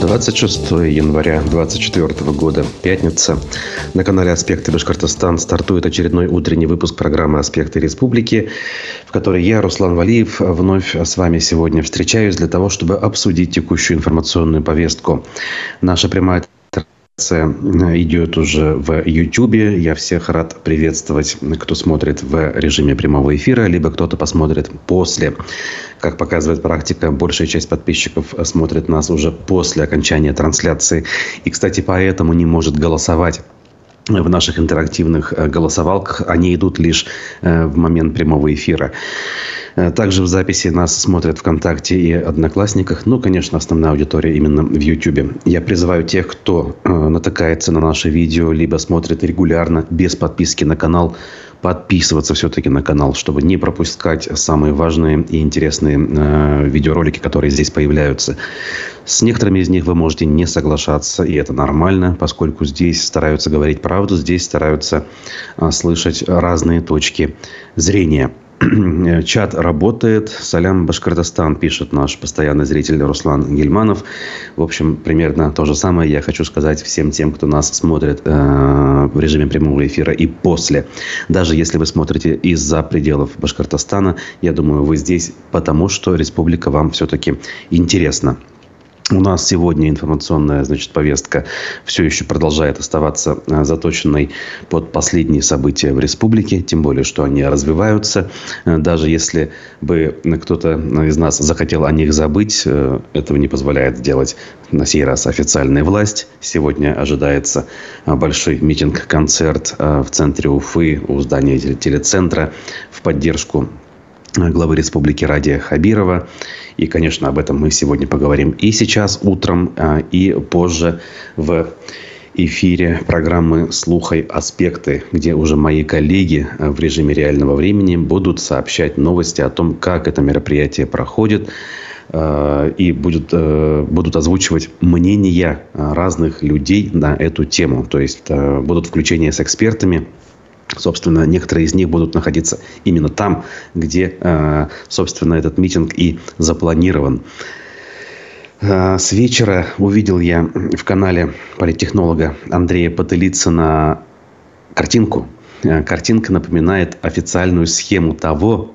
26 января 2024 года, пятница. На канале «Аспекты Башкортостан» стартует очередной утренний выпуск программы «Аспекты Республики», в которой я, Руслан Валиев, вновь с вами сегодня встречаюсь для того, чтобы обсудить текущую информационную повестку. Наша прямая идет уже в YouTube. Я всех рад приветствовать, кто смотрит в режиме прямого эфира, либо кто-то посмотрит после. Как показывает практика, большая часть подписчиков смотрит нас уже после окончания трансляции. И, кстати, поэтому не может голосовать в наших интерактивных э, голосовалках. Они идут лишь э, в момент прямого эфира. Э, также в записи нас смотрят ВКонтакте и Одноклассниках. Ну, конечно, основная аудитория именно в Ютубе. Я призываю тех, кто натыкается на наши видео, либо смотрит регулярно, без подписки на канал, подписываться все-таки на канал, чтобы не пропускать самые важные и интересные э, видеоролики, которые здесь появляются. С некоторыми из них вы можете не соглашаться, и это нормально, поскольку здесь стараются говорить правду, здесь стараются э, слышать разные точки зрения. Чат работает. Салям Башкортостан, пишет наш постоянный зритель Руслан Гельманов. В общем, примерно то же самое я хочу сказать всем тем, кто нас смотрит э, в режиме прямого эфира и после. Даже если вы смотрите из-за пределов Башкортостана, я думаю, вы здесь потому, что республика вам все-таки интересна. У нас сегодня информационная значит, повестка все еще продолжает оставаться э, заточенной под последние события в республике, тем более, что они развиваются. Э, даже если бы кто-то из нас захотел о них забыть, э, этого не позволяет сделать на сей раз официальная власть. Сегодня ожидается большой митинг-концерт в центре Уфы у здания телецентра в поддержку главы республики Радия Хабирова. И, конечно, об этом мы сегодня поговорим и сейчас утром, а, и позже в эфире программы «Слухай аспекты», где уже мои коллеги а, в режиме реального времени будут сообщать новости о том, как это мероприятие проходит, а, и будут, будут озвучивать мнения разных людей на эту тему. То есть будут включения с экспертами, Собственно, некоторые из них будут находиться именно там, где, э, собственно, этот митинг и запланирован. Э, с вечера увидел я в канале политтехнолога Андрея Потылицына картинку. Э, картинка напоминает официальную схему того,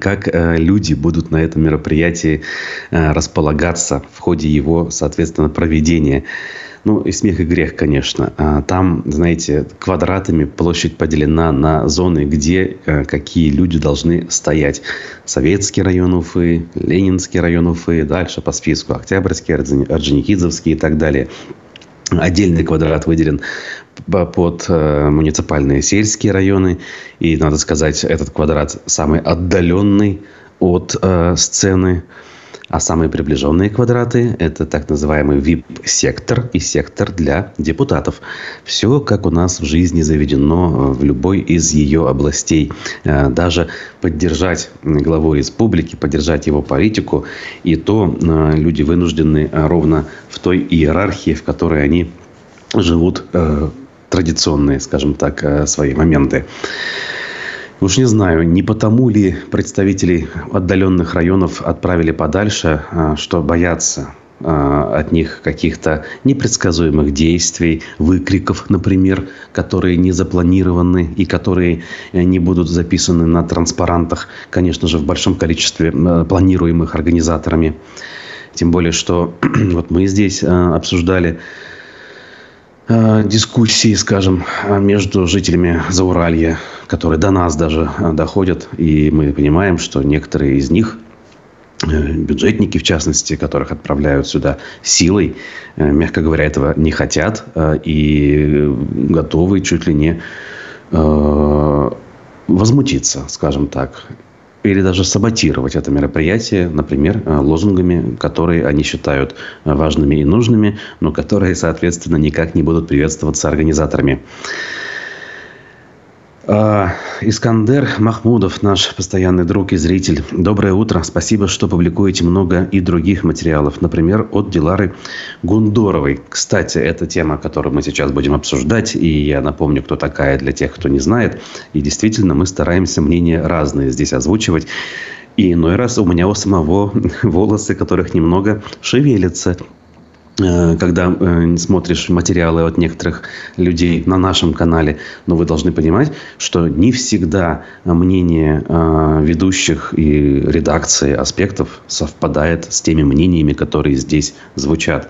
как люди будут на этом мероприятии располагаться в ходе его, соответственно, проведения. Ну, и смех и грех, конечно. А, там, знаете, квадратами площадь поделена на зоны, где э, какие люди должны стоять. Советский район Уфы, Ленинский район Уфы, дальше по списку Октябрьский, Орджоникидзевский и так далее. Отдельный квадрат выделен под э, муниципальные сельские районы. И, надо сказать, этот квадрат самый отдаленный от э, сцены а самые приближенные квадраты – это так называемый VIP-сектор и сектор для депутатов. Все, как у нас в жизни заведено в любой из ее областей. Э, даже поддержать главу республики, поддержать его политику, и то э, люди вынуждены ровно в той иерархии, в которой они живут э, традиционные, скажем так, свои моменты. Уж не знаю, не потому ли представителей отдаленных районов отправили подальше, а, что боятся а, от них каких-то непредсказуемых действий, выкриков, например, которые не запланированы и которые э, не будут записаны на транспарантах, конечно же, в большом количестве э, планируемых организаторами. Тем более, что вот мы здесь э, обсуждали дискуссии, скажем, между жителями Зауралья, которые до нас даже э, доходят. И мы понимаем, что некоторые из них э, бюджетники, в частности, которых отправляют сюда силой, э, мягко говоря, этого не хотят и готовы чуть ли не возмутиться, скажем так, или даже саботировать это мероприятие, например, лозунгами, которые они считают важными и нужными, но которые, соответственно, никак не будут приветствоваться организаторами. А, Искандер Махмудов, наш постоянный друг и зритель. Доброе утро. Спасибо, что публикуете много и других материалов. Например, от Дилары Гундоровой. Кстати, это тема, которую мы сейчас будем обсуждать. И я напомню, кто такая для тех, кто не знает. И действительно, мы стараемся мнения разные здесь озвучивать. И иной раз у меня у самого волосы, которых немного шевелятся когда э, смотришь материалы от некоторых людей на нашем канале, но вы должны понимать, что не всегда мнение э, ведущих и редакции аспектов совпадает с теми мнениями, которые здесь звучат.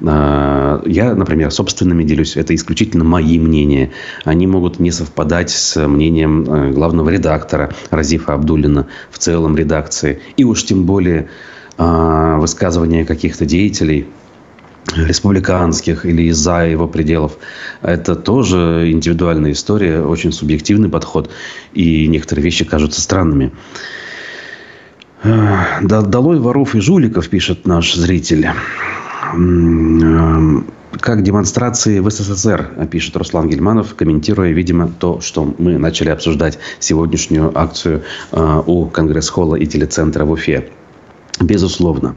Я, например, собственными делюсь. Это исключительно мои мнения. Они могут не совпадать с мнением главного редактора Разифа Абдулина в целом редакции. И уж тем более высказывания каких-то деятелей – республиканских или из-за его пределов. Это тоже индивидуальная история, очень субъективный подход. И некоторые вещи кажутся странными. «Долой воров и жуликов», пишет наш зритель. Как демонстрации в СССР, пишет Руслан Гельманов, комментируя, видимо, то, что мы начали обсуждать сегодняшнюю акцию э, у Конгресс-холла и телецентра в Уфе. Безусловно.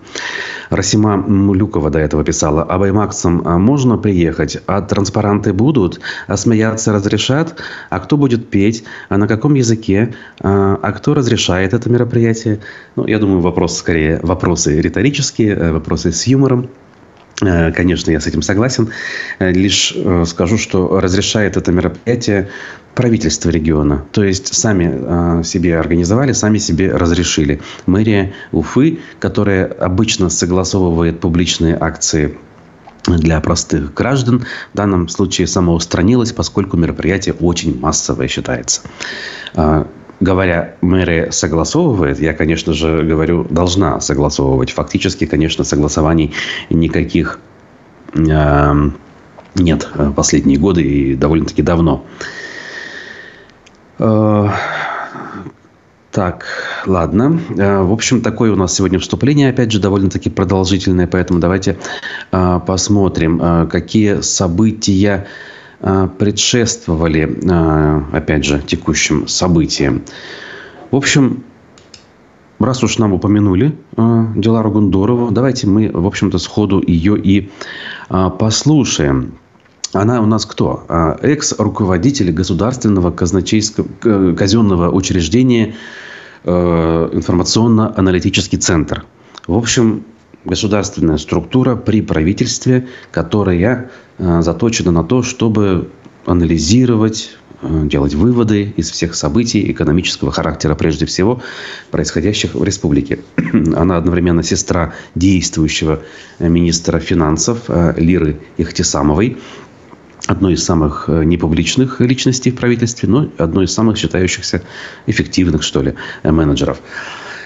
Расима Мулюкова до этого писала, а Баймаксом а, можно приехать, а транспаранты будут, а смеяться разрешат, а кто будет петь, а на каком языке, а, а кто разрешает это мероприятие? Ну, я думаю, вопрос скорее, вопросы риторические, э, вопросы с юмором. Э, конечно, я с этим согласен. Э, лишь скажу, что разрешает это мероприятие правительство региона. То есть сами э, себе организовали, сами себе разрешили. Мэрия Уфы, которая обычно согласовывает публичные акции для простых граждан, в данном случае самоустранилась, поскольку мероприятие очень массовое считается. Э, говоря, мэрия согласовывает, я, конечно же, говорю, должна согласовывать. Фактически, конечно, согласований никаких э, нет последние годы и довольно-таки давно. Э, так, ладно. Э, в общем, такое у нас сегодня вступление, опять же, довольно-таки продолжительное, поэтому давайте э, посмотрим, какие события предшествовали, опять же, текущим событиям. В общем, раз уж нам упомянули Дилару Гундорову, давайте мы, в общем-то, сходу ее и послушаем. Она у нас кто? А, экс-руководитель государственного казначейского, казенного учреждения э, информационно-аналитический центр. В общем, государственная структура при правительстве, которая э, заточена на то, чтобы анализировать, э, делать выводы из всех событий экономического характера, прежде всего, происходящих в республике. Она одновременно сестра действующего министра финансов Лиры Ихтисамовой, одной из самых э, непубличных личностей в правительстве, но одной из самых считающихся эффективных, что ли, э, менеджеров.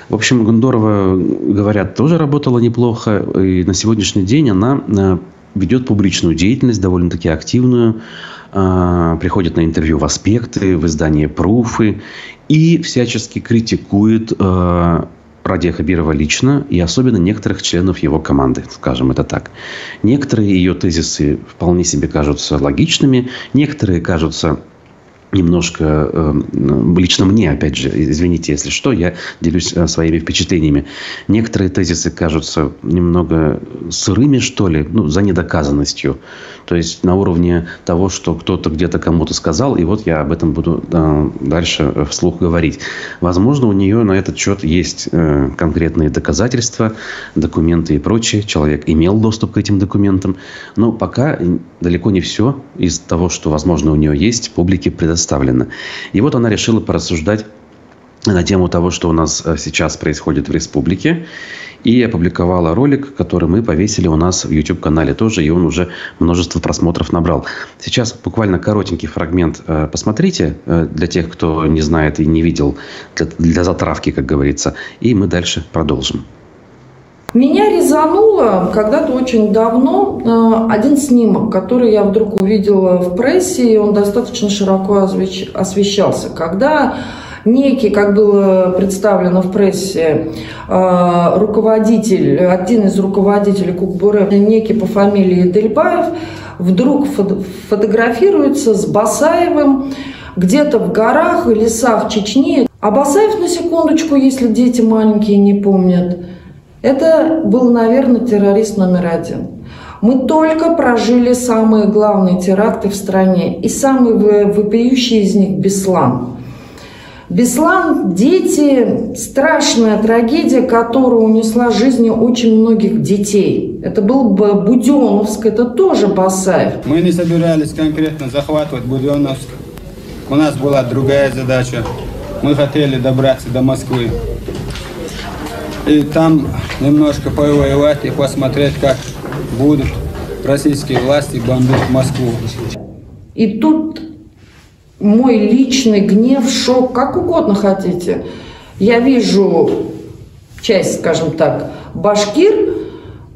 В общем, Гондорова, говорят, тоже работала неплохо. И на сегодняшний день она э, ведет публичную деятельность, довольно-таки активную. Приходит на интервью в «Аспекты», в издание «Пруфы» и всячески критикует Радия Хабирова лично и особенно некоторых членов его команды, скажем это так. Некоторые ее тезисы вполне себе кажутся логичными, некоторые кажутся немножко, э, лично мне, опять же, извините, если что, я делюсь э, своими впечатлениями. Некоторые тезисы кажутся немного сырыми, что ли, ну, за недоказанностью. То есть на уровне того, что кто-то где-то кому-то сказал, и вот я об этом буду э, дальше вслух говорить. Возможно, у нее на этот счет есть конкретные доказательства, документы и прочее. Человек имел доступ к этим документам. Но пока далеко не все из того, что, возможно, у нее есть, публике предоставлено. И вот она решила порассуждать на тему того, что у нас э, сейчас происходит в республике. И опубликовала ролик, который мы повесили у нас в YouTube-канале тоже, и он уже множество просмотров набрал. Сейчас буквально коротенький фрагмент э, посмотрите, э, для тех, кто не знает и не видел, для затравки, как говорится. И мы дальше продолжим. Меня резануло когда-то очень давно э, один снимок, который я вдруг увидела в прессе, и он достаточно широко освещался. Когда некий, как было представлено в прессе, э, руководитель, один из руководителей Кукбуре, некий по фамилии Дельбаев, вдруг фотографируется с Басаевым где-то в горах и лесах Чечни. А Басаев, на секундочку, если дети маленькие не помнят – это был, наверное, террорист номер один. Мы только прожили самые главные теракты в стране. И самый вопиющий из них – Беслан. Беслан – дети, страшная трагедия, которая унесла жизни очень многих детей. Это был бы Буденовск, это тоже Басаев. Мы не собирались конкретно захватывать Буденовск. У нас была другая задача. Мы хотели добраться до Москвы. И там немножко повоевать и посмотреть, как будут российские власти бомбить Москву. И тут мой личный гнев, шок, как угодно хотите. Я вижу часть, скажем так, башкир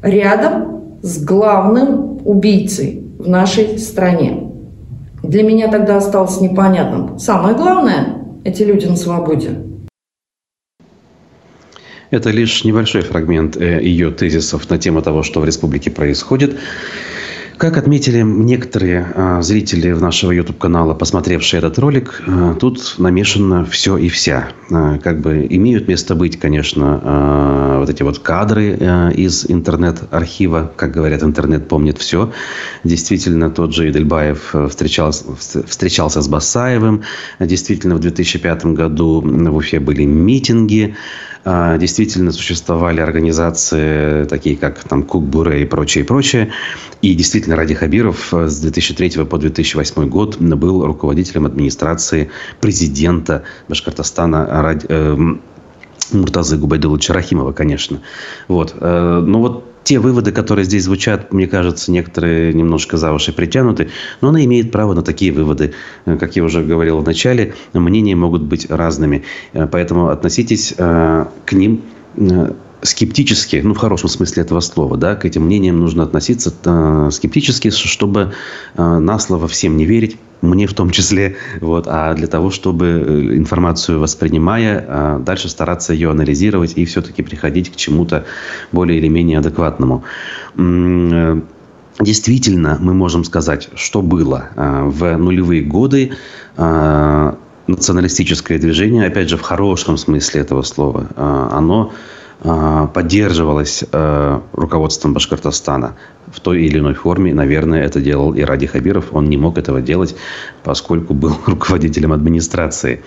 рядом с главным убийцей в нашей стране. Для меня тогда осталось непонятным. Самое главное, эти люди на свободе. Это лишь небольшой фрагмент э, ее тезисов на тему того, что в республике происходит. Как отметили некоторые а, зрители нашего YouTube-канала, посмотревшие этот ролик, а, тут намешано все и вся. Как бы имеют место быть, конечно, вот эти вот кадры из интернет-архива. Как говорят, интернет помнит все. Действительно, тот же Идельбаев встречался, встречался с Басаевым. Действительно, в 2005 году в Уфе были митинги. А, действительно существовали организации, такие как там Кукбуре и прочее, и прочее. И действительно Ради Хабиров с 2003 по 2008 год был руководителем администрации президента Башкортостана Ради, э, Муртазы Губайдуловича Рахимова, конечно. Вот. Э, но вот те выводы, которые здесь звучат, мне кажется, некоторые немножко за уши притянуты, но она имеет право на такие выводы. Как я уже говорил в начале, мнения могут быть разными. Поэтому относитесь э, к ним э, скептически, ну, в хорошем смысле этого слова, да, к этим мнениям нужно относиться э, скептически, чтобы на слово всем не верить, мне в том числе, вот, а для того, чтобы э, информацию воспринимая, а дальше стараться ее анализировать и все-таки приходить к чему-то более или менее адекватному. Э, действительно, мы можем сказать, что было а, в нулевые годы националистическое движение, опять же, в хорошем смысле этого слова, оно а, поддерживалась э, руководством Башкортостана в той или иной форме. Наверное, это делал и Ради Хабиров. Он не мог этого делать, поскольку был руководителем администрации.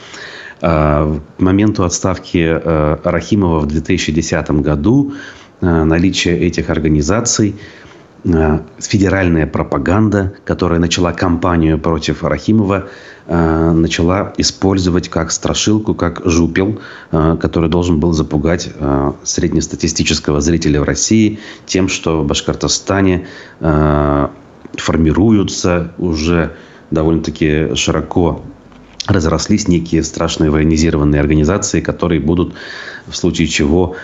А, к моменту отставки э, Рахимова в 2010 году э, наличие этих организаций федеральная пропаганда, которая начала кампанию против Рахимова, Э, начала использовать как страшилку, как жупел, э, который должен был запугать э, среднестатистического зрителя в России тем, что в Башкортостане формируются уже довольно-таки широко разрослись некие страшные военизированные организации, которые будут в случае чего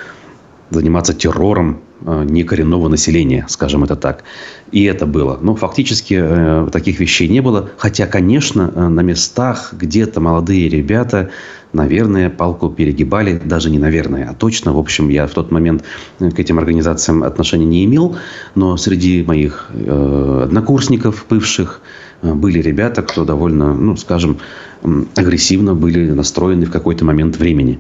заниматься террором э, некоренного населения, скажем это так. И это было. Но фактически э, таких вещей не было. Хотя, конечно, э, на местах где-то молодые ребята, наверное, палку перегибали. Даже не наверное, а точно. В общем, я в тот момент к этим организациям отношения не имел. Но среди моих однокурсников, бывших, были ребята, кто довольно, ну, скажем, агрессивно были настроены в какой-то момент времени.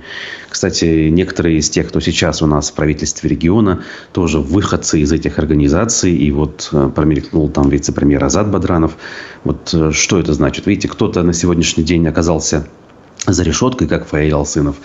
Кстати, некоторые из тех, кто сейчас у нас в правительстве региона, тоже выходцы из этих организаций. И вот э, промелькнул там вице-премьер Азат Бадранов. Вот э, что это значит? Видите, кто-то на сегодняшний день оказался за решеткой, как Фаиль Алсынов.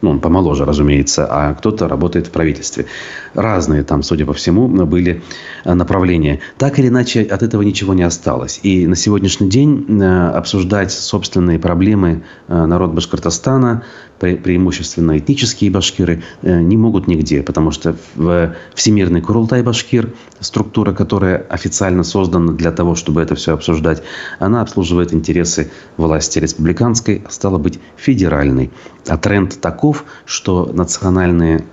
Ну, он помоложе, разумеется, а кто-то работает в правительстве. Разные там, судя по всему, были э, направления. Так или иначе, от этого ничего не осталось. И на сегодняшний день э, обсуждать собственные проблемы э, народ Башкортостана, преимущественно этнические башкиры, не могут нигде. Потому что в Всемирный Курултай Башкир, структура, которая официально создана для того, чтобы это все обсуждать, она обслуживает интересы власти республиканской, а стала быть федеральной. А тренд такой, таков, что национальные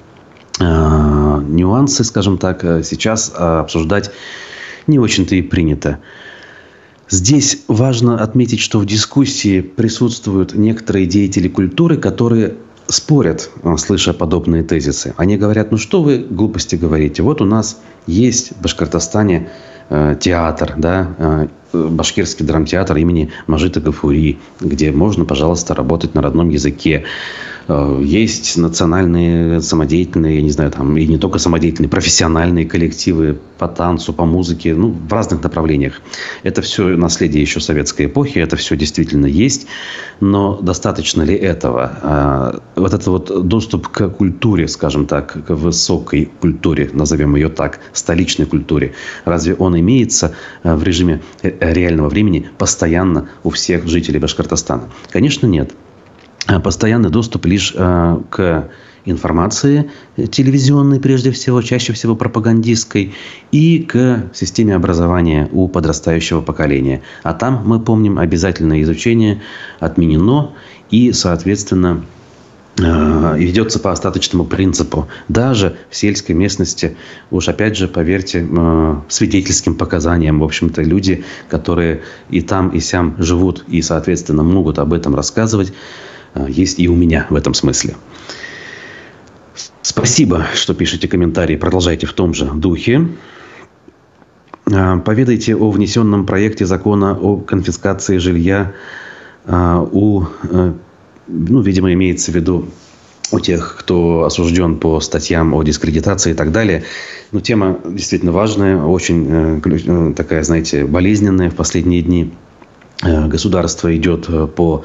э, нюансы, скажем так, э, сейчас э, обсуждать не очень-то и принято. Здесь важно отметить, что в дискуссии присутствуют некоторые деятели культуры, которые спорят, э, слыша подобные тезисы. Они говорят, ну что вы глупости говорите, вот у нас есть в Башкортостане театр, да, башкирский драмтеатр имени Мажита Гафури, где можно, пожалуйста, работать на родном языке. Э, есть национальные, самодеятельные, я не знаю, там, и не только самодеятельные, профессиональные коллективы по танцу, по музыке, ну, в разных направлениях. Это все наследие еще советской эпохи, это все действительно есть, но достаточно ли этого? А, вот этот вот доступ к культуре, скажем так, к высокой культуре, назовем ее так, столичной культуре, разве он имеется э, в режиме э, реального времени постоянно у всех жителей Башкортостана? Конечно, нет. Э, постоянный доступ лишь э, к информации телевизионной, прежде всего, чаще всего пропагандистской, и к системе образования у подрастающего поколения. А там, мы помним, обязательное изучение отменено, и, соответственно, э, ведется по остаточному принципу. Даже в сельской местности, уж опять же, поверьте, свидетельским показаниям, в общем-то, люди, которые и там, и сям живут, и, соответственно, могут об этом рассказывать, а, есть и у меня в этом смысле. Спасибо, что пишете комментарии. Продолжайте в том же духе. А, поведайте о внесенном проекте закона о конфискации жилья а, у, э, ну, видимо, имеется в виду у тех, кто осужден по статьям о дискредитации и так далее. Но тема действительно важная, очень э, э, такая, знаете, болезненная в последние дни. Государство идет по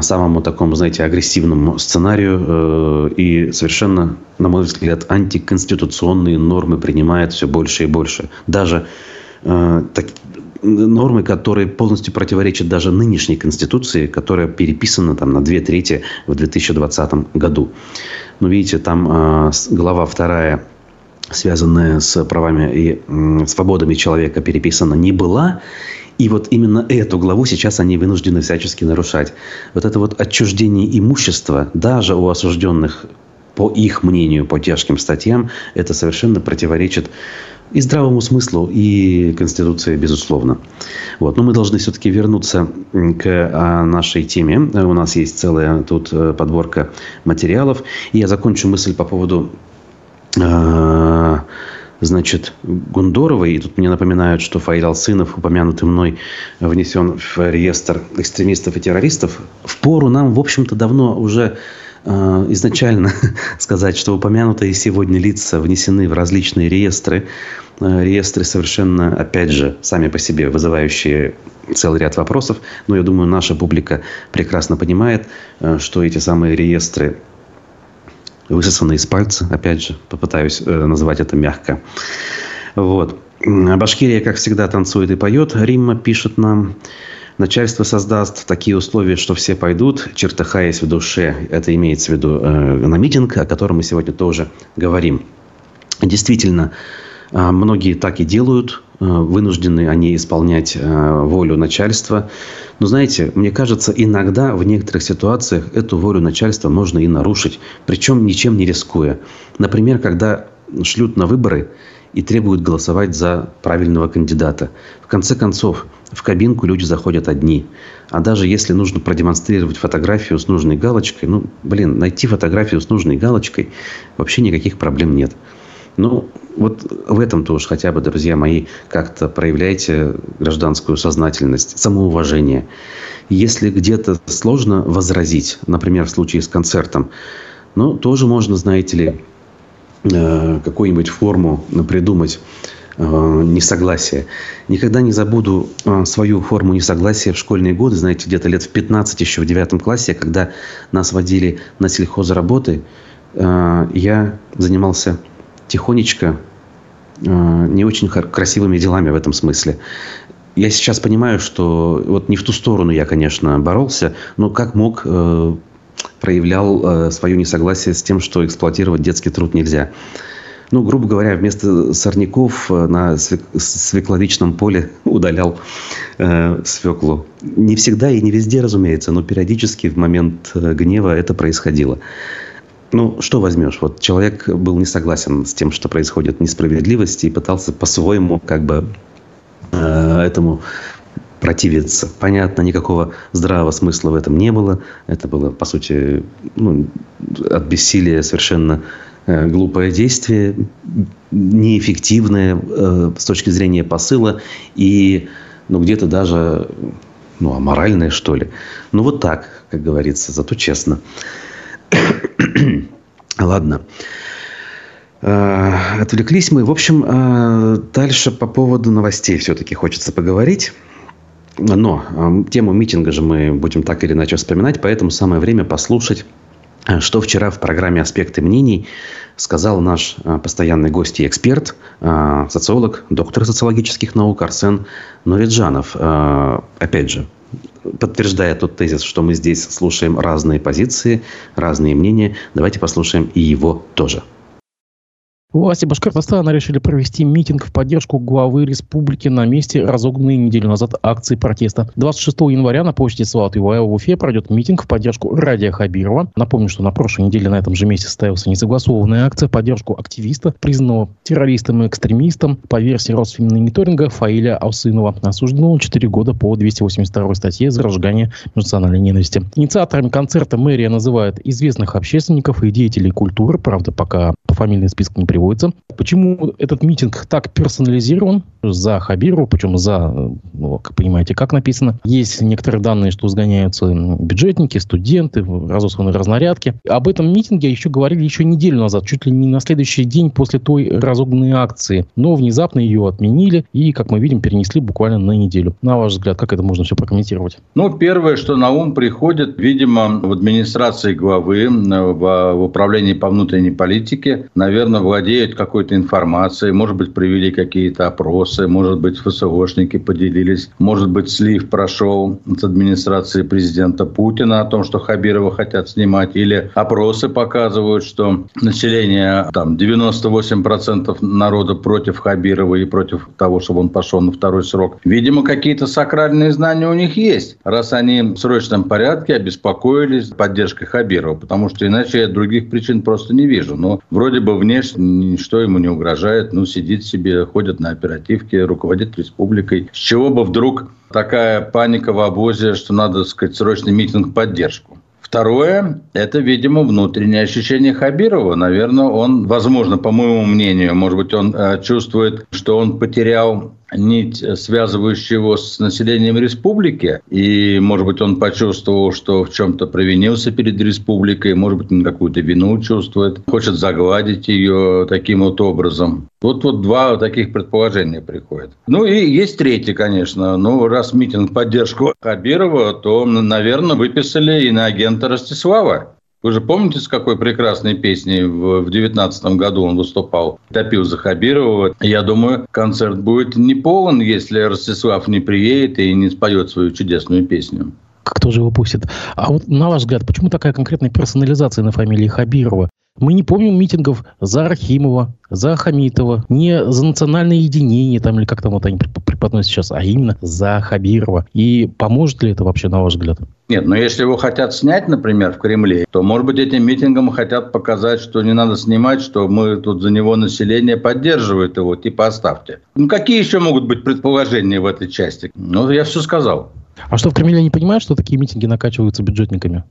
самому такому, знаете, агрессивному сценарию э, и совершенно, на мой взгляд, антиконституционные нормы принимает все больше и больше. Даже э, так, нормы, которые полностью противоречат даже нынешней Конституции, которая переписана там, на две трети в 2020 году. Ну, видите, там э, глава вторая связанная с правами и свободами человека, переписана не была. И вот именно эту главу сейчас они вынуждены всячески нарушать. Вот это вот отчуждение имущества даже у осужденных по их мнению, по тяжким статьям, это совершенно противоречит и здравому смыслу, и Конституции, безусловно. Вот. Но мы должны все-таки вернуться к а, нашей теме. У нас есть целая тут э, подборка материалов. И я закончу мысль по поводу значит, Гундоровой. И тут мне напоминают, что Фаиль Алсынов, упомянутый мной, внесен в реестр экстремистов и террористов. В пору нам, в общем-то, давно уже э, изначально сказать, что упомянутые сегодня лица внесены в различные реестры. Э, реестры совершенно, опять же, сами по себе вызывающие целый ряд вопросов. Но я думаю, наша публика прекрасно понимает, что эти самые реестры высосаны из пальца, опять же, попытаюсь э, назвать это мягко. Вот. Башкирия, как всегда, танцует и поет. Римма пишет нам. Начальство создаст такие условия, что все пойдут, чертыхаясь в душе. Это имеется в виду э, на митинг, о котором мы сегодня тоже говорим. Действительно, э, многие так и делают. Э, вынуждены они исполнять э, волю начальства. Но знаете, мне кажется, иногда в некоторых ситуациях эту волю начальства можно и нарушить, причем ничем не рискуя. Например, когда шлют на выборы и требуют голосовать за правильного кандидата. В конце концов, в кабинку люди заходят одни. А даже если нужно продемонстрировать фотографию с нужной галочкой, ну, блин, найти фотографию с нужной галочкой, вообще никаких проблем нет. Ну, вот в этом тоже хотя бы, друзья мои, как-то проявляйте гражданскую сознательность, самоуважение. Если где-то сложно возразить, например, в случае с концертом, ну, тоже можно, знаете ли, э, какую-нибудь форму придумать э, несогласия. Никогда не забуду э, свою форму несогласия в школьные годы, знаете, где-то лет в 15 еще в девятом классе, когда нас водили на сельхозработы, я занимался тихонечко э, не очень красивыми делами в этом смысле. Я сейчас понимаю, что вот не в ту сторону я, конечно, боролся, но как мог э, проявлял э, свое несогласие с тем, что эксплуатировать детский труд нельзя. Ну, грубо говоря, вместо сорняков на свекловичном поле удалял э, свеклу. Не всегда и не везде, разумеется, но периодически в момент гнева это происходило. Ну, что возьмешь? Вот человек был не согласен с тем, что происходит несправедливость, и пытался по-своему как бы э, этому противиться. Понятно, никакого здравого смысла в этом не было. Это было, по сути, ну, от бессилия совершенно э, глупое действие, неэффективное э, с точки зрения посыла и ну, где-то даже ну, аморальное, что ли. Ну, вот так, как говорится, зато честно. Ладно. Э, отвлеклись мы. В общем, э, дальше по поводу новостей все-таки хочется поговорить. Но э, тему митинга же мы будем так или иначе вспоминать, поэтому самое время послушать, что вчера в программе «Аспекты мнений» сказал наш постоянный гость и эксперт, социолог, доктор социологических наук Арсен Нуриджанов. Опять же, подтверждая тот тезис, что мы здесь слушаем разные позиции, разные мнения, давайте послушаем и его тоже. Власти Башкортостана решили провести митинг в поддержку главы республики на месте разогнанной неделю назад акции протеста. 26 января на площади Салат Иваева в Уфе пройдет митинг в поддержку Радия Хабирова. Напомню, что на прошлой неделе на этом же месте состоялся несогласованная акция в поддержку активиста, признанного террористом и экстремистом по версии Росфинмониторинга Фаиля Алсынова, осужденного 4 года по 282 статье за разжигание национальной ненависти. Инициаторами концерта мэрия называет известных общественников и деятелей культуры, правда, пока по фамильный список не требуется. Почему этот митинг так персонализирован за Хабирова, причем за, ну, как понимаете, как написано. Есть некоторые данные, что сгоняются бюджетники, студенты, разосланы разнарядки. Об этом митинге еще говорили еще неделю назад, чуть ли не на следующий день после той разогнанной акции. Но внезапно ее отменили и, как мы видим, перенесли буквально на неделю. На ваш взгляд, как это можно все прокомментировать? Ну, первое, что на ум приходит, видимо, в администрации главы, в, в управлении по внутренней политике, наверное, владеют какой-то информацией, может быть, провели какие-то опросы, может быть, ФСОшники поделились, может быть, слив прошел с администрации президента Путина о том, что Хабирова хотят снимать, или опросы показывают, что население, там, 98% народа против Хабирова и против того, чтобы он пошел на второй срок. Видимо, какие-то сакральные знания у них есть, раз они в срочном порядке обеспокоились поддержкой Хабирова, потому что иначе я других причин просто не вижу. Но вроде бы внешне ничто ему не угрожает, ну, сидит себе, ходит на оперативке, руководит республикой. С чего бы вдруг такая паника в обозе, что надо, сказать, срочный митинг поддержку? Второе – это, видимо, внутреннее ощущение Хабирова. Наверное, он, возможно, по моему мнению, может быть, он э, чувствует, что он потерял нить, э, связывающая его с населением республики. И, может быть, он почувствовал, что в чем-то провинился перед республикой, может быть, он какую-то вину чувствует, хочет загладить ее таким вот образом. Вот, вот два таких предположения приходят. Ну и есть третье, конечно. Ну, раз митинг поддержку Хабирова, то, наверное, выписали и на агента Ростислава. Вы же помните, с какой прекрасной песней в девятнадцатом году он выступал? Топил за Хабирова. Я думаю, концерт будет не полон, если Ростислав не приедет и не споет свою чудесную песню кто же его пустит. А вот на ваш взгляд, почему такая конкретная персонализация на фамилии Хабирова? Мы не помним митингов за Архимова, за Хамитова, не за национальное единение, там, или как там вот они преподносят сейчас, а именно за Хабирова. И поможет ли это вообще, на ваш взгляд? Нет, но если его хотят снять, например, в Кремле, то, может быть, этим митингом хотят показать, что не надо снимать, что мы тут за него население поддерживает его, типа оставьте. Ну, какие еще могут быть предположения в этой части? Ну, я все сказал. А что, в Кремле не понимают, что такие митинги накачиваются бюджетниками?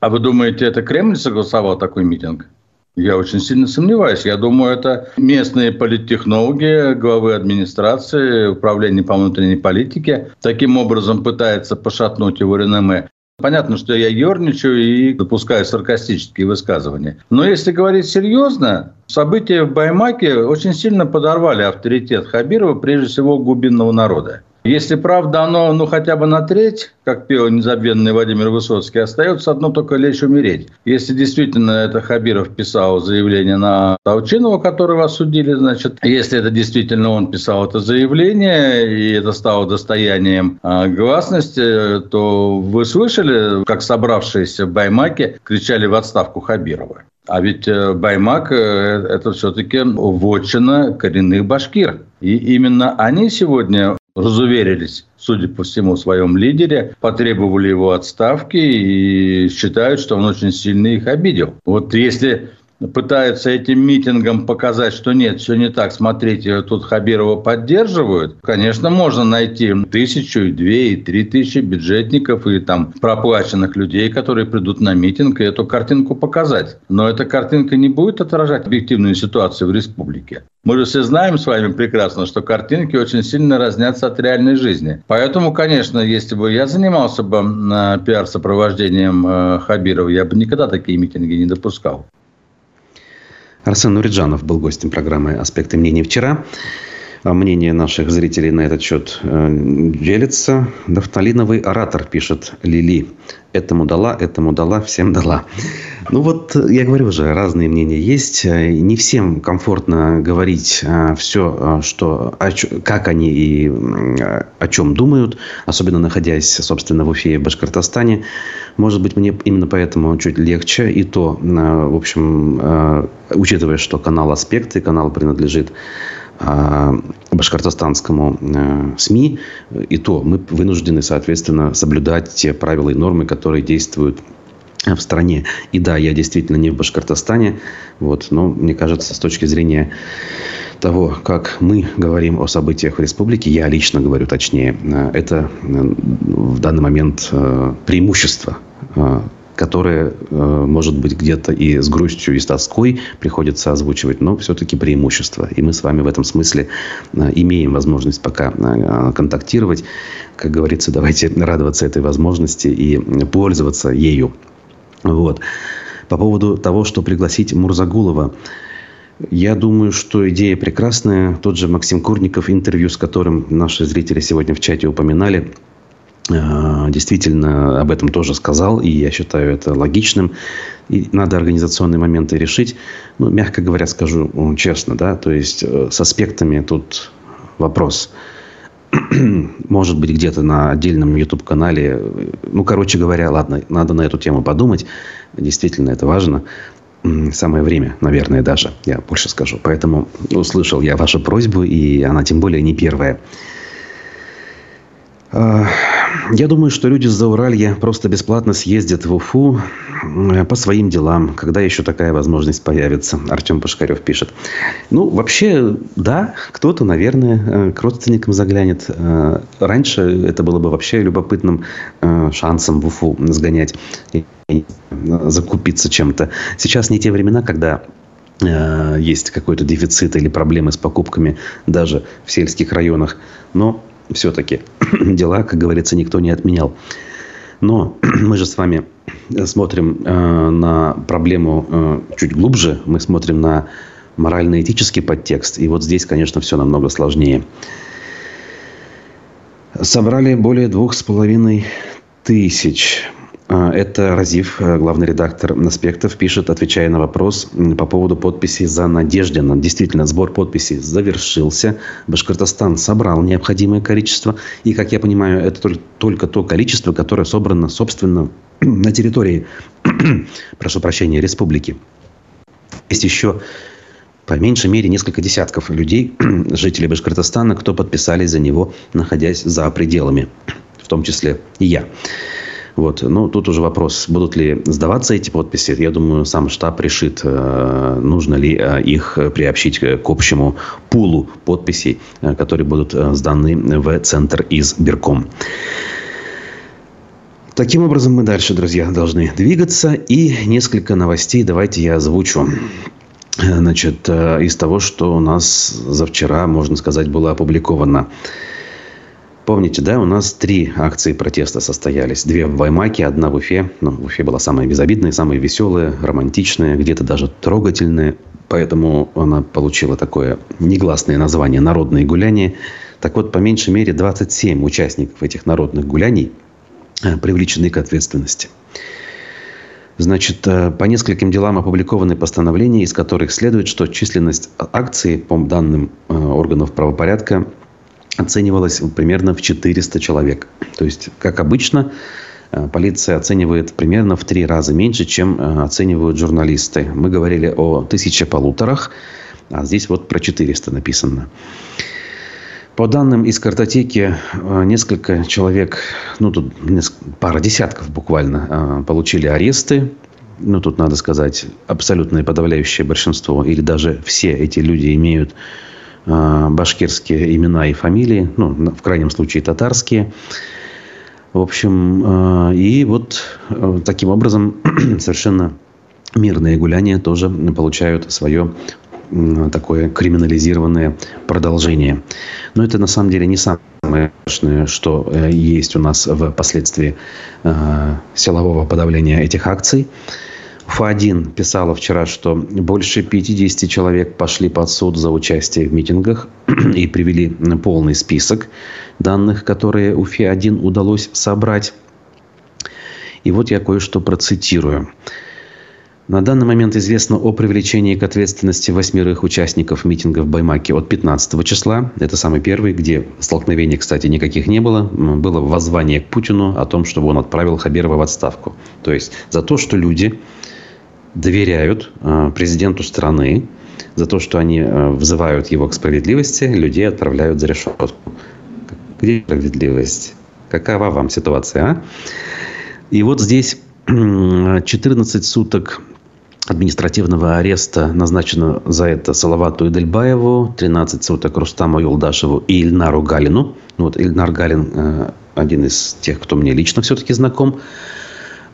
А вы думаете, это Кремль согласовал такой митинг? Я очень сильно сомневаюсь. Я думаю, это местные политтехнологи, главы администрации, управления по внутренней политике таким образом пытаются пошатнуть его реноме. Понятно, что я ерничаю и допускаю саркастические высказывания. Но если говорить серьезно, события в Баймаке очень сильно подорвали авторитет Хабирова, прежде всего глубинного народа. Если правда оно, ну, хотя бы на треть, как пел незабвенный Владимир Высоцкий, остается одно только лечь умереть. Если действительно это Хабиров писал заявление на Таучинова, которого осудили, значит, если это действительно он писал это заявление, и это стало достоянием а, гласности, то вы слышали, как собравшиеся в Баймаке кричали в отставку Хабирова? А ведь э, Баймак э, – это все-таки вотчина коренных башкир. И именно они сегодня разуверились, судя по всему, в своем лидере, потребовали его отставки и считают, что он очень сильно их обидел. Вот если пытается этим митингом показать, что нет, все не так, смотрите, тут Хабирова поддерживают, конечно, можно найти тысячу, и две, и три тысячи бюджетников и там проплаченных людей, которые придут на митинг и эту картинку показать. Но эта картинка не будет отражать объективную ситуацию в республике. Мы же все знаем с вами прекрасно, что картинки очень сильно разнятся от реальной жизни. Поэтому, конечно, если бы я занимался бы э, пиар-сопровождением э, Хабирова, я бы никогда такие митинги не допускал. Арсен Нуриджанов был гостем программы «Аспекты мнений» вчера. А мнение наших зрителей на этот счет э, делится. Нафталиновый оратор, пишет Лили. Этому дала, этому дала, всем дала. Ну вот, я говорю уже, разные мнения есть. Не всем комфортно говорить э, все, э, что, как они и о чем думают, особенно находясь, собственно, в Уфе и Башкортостане. Может быть, мне именно поэтому чуть легче. И то, в общем, учитывая, что канал «Аспекты», канал принадлежит башкортостанскому э, СМИ, и то мы вынуждены, соответственно, соблюдать те правила и нормы, которые действуют в стране. И да, я действительно не в Башкортостане, вот, но мне кажется, с точки зрения того, как мы говорим о событиях в республике, я лично говорю точнее, э, это э, в данный момент преимущество которое, э, может быть, где-то и с грустью, и с тоской приходится озвучивать, но все-таки преимущество. И мы с вами в этом смысле э, имеем возможность пока э, контактировать. Как говорится, давайте радоваться этой возможности и пользоваться ею. Вот. По поводу того, что пригласить Мурзагулова. Я думаю, что идея прекрасная. Тот же Максим Курников, интервью с которым наши зрители сегодня в чате упоминали – действительно об этом тоже сказал, и я считаю это логичным. И надо организационные моменты решить. Ну, мягко говоря, скажу честно, да, то есть э, с аспектами тут вопрос. Может быть, где-то на отдельном YouTube-канале. Ну, короче говоря, ладно, надо на эту тему подумать. Действительно, это важно. Самое время, наверное, даже, я больше скажу. Поэтому услышал я вашу просьбу, и она тем более не первая. А, я думаю, что люди с Зауралья просто бесплатно съездят в Уфу по своим делам, когда еще такая возможность появится. Артем Пушкарев пишет. Ну, вообще, да, кто-то, наверное, э, к родственникам заглянет. Э, раньше это было бы вообще любопытным э, шансом в Уфу сгонять и закупиться чем-то. Сейчас не те времена, когда есть какой-то дефицит или проблемы с покупками даже в сельских районах. Но все-таки дела, как говорится, никто не отменял. Но мы же с вами смотрим э, на проблему э, чуть глубже, мы смотрим на морально-этический подтекст. И вот здесь, конечно, все намного сложнее. Собрали более двух с половиной тысяч это Разив, э, главный редактор «Аспектов», пишет, отвечая на вопрос по поводу подписей за Надеждина. Действительно, сбор подписей завершился. Башкортостан собрал необходимое количество. И, как я понимаю, это только то количество, которое собрано, собственно, на территории, прошу прощения, республики. Есть еще по меньшей мере несколько десятков людей, жителей Башкортостана, кто подписались за него, находясь за пределами, в том числе и я. Вот. Ну, тут уже вопрос, будут ли сдаваться эти подписи. Я думаю, сам штаб решит, э, нужно ли э, их приобщить к общему пулу подписей, э, которые будут сданы в центр избирком. Таким образом, мы дальше, друзья, должны двигаться. И несколько новостей давайте я озвучу. Значит, из того, что у нас за вчера, можно сказать, было опубликовано. Помните, да, у нас три акции протеста состоялись. Две в Ваймаке, одна в Уфе. Ну, в Уфе была самая безобидная, самая веселая, романтичная, где-то даже трогательная. Поэтому она получила такое негласное название «Народные гуляния». Так вот, по меньшей мере, 27 участников этих народных гуляний э, привлечены к ответственности. Значит, э, по нескольким делам опубликованы постановления, из которых следует, что численность акций, по данным э, органов правопорядка, оценивалась примерно в 400 человек. То есть, как обычно, э, полиция оценивает примерно в три раза меньше, чем э, оценивают журналисты. Мы говорили о тысяче полуторах, а здесь вот про 400 написано. По данным из картотеки, э, несколько человек, ну тут пара десятков буквально, получили аресты. ну, тут надо сказать, абсолютное подавляющее большинство, или даже все эти люди имеют башкирские имена и фамилии, ну, в крайнем случае татарские. В общем, э, и вот э, таким образом совершенно мирные гуляния тоже получают свое такое криминализированное продолжение. Но это на самом деле не самое страшное, что э, есть у нас в последствии силового подавления этих акций. Фа-1 писала вчера, что больше 50 человек пошли под суд за участие в митингах и привели полный список данных, которые у ФИ-1 удалось собрать. И вот я кое-что процитирую. На данный момент известно о привлечении к ответственности восьмерых участников митинга в Баймаке от 15 числа. Это самый первый, где столкновений, кстати, никаких не было. Было воззвание к Путину о том, чтобы он отправил Хабирова в отставку. То есть за то, что люди доверяют э, президенту страны, за то, что они э, взывают его к справедливости, людей отправляют за решетку. Где справедливость? Какова вам ситуация, а? И вот здесь 14 суток административного ареста назначено за это Салавату Идельбаеву, 13 суток Рустаму Юлдашеву и Ильнару Галину. Вот Ильнар Галин э, один из тех, кто мне лично все-таки знаком.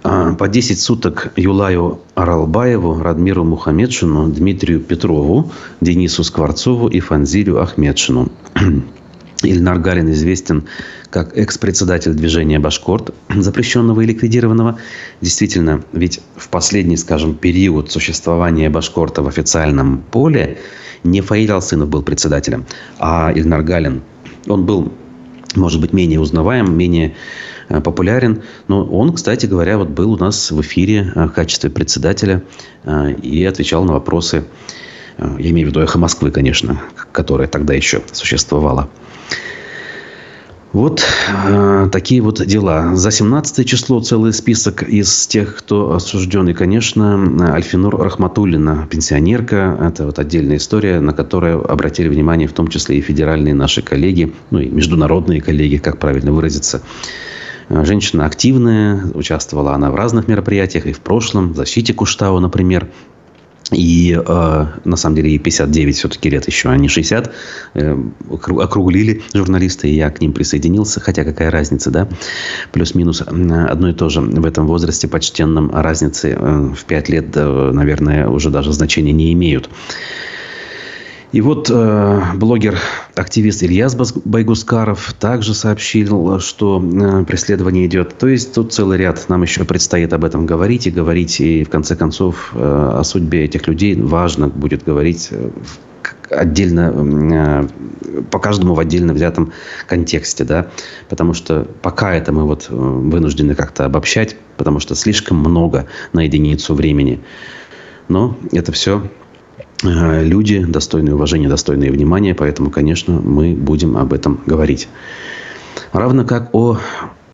А, по 10 суток Юлаю Аралбаеву, Радмиру Мухамедшину, Дмитрию Петрову, Денису Скворцову и Фанзилю Ахмедшину. Ильнар Галин известен как экс-председатель движения «Башкорт», запрещенного и ликвидированного. Действительно, ведь в последний, скажем, период существования «Башкорта» в официальном поле не Фаиль Алсынов был председателем, а Ильнар Галин. Он был, может быть, менее узнаваем, менее э, популярен. Но он, кстати говоря, вот был у нас в эфире э, в качестве председателя э, и отвечал на вопросы, я имею в виду «Эхо Москвы», конечно, которая тогда еще существовала. Вот э, такие вот дела. За 17 число целый список из тех, кто осужден. И, конечно, Альфинур Рахматуллина, пенсионерка. Это вот отдельная история, на которую обратили внимание в том числе и федеральные наши коллеги, ну и международные коллеги, как правильно выразиться. Женщина активная, участвовала она в разных мероприятиях и в прошлом, в защите Куштау, например. И э, на самом деле ей 59 все-таки лет еще, а не 60. Э, округлили журналисты, и я к ним присоединился. Хотя какая разница, да? Плюс-минус одно и то же в этом возрасте почтенном. разницы э, в 5 лет, э, наверное, уже даже значения не имеют. И вот э, блогер-активист Ильяс Байгускаров также сообщил, что э, преследование идет. То есть тут целый ряд. Нам еще предстоит об этом говорить и говорить. И в конце концов э, о судьбе этих людей важно будет говорить э, отдельно, э, по каждому в отдельно взятом контексте, да, потому что пока это мы вот э, вынуждены как-то обобщать, потому что слишком много на единицу времени. Но это все люди, достойные уважения, достойные внимания. Поэтому, конечно, мы будем об этом говорить. Равно как о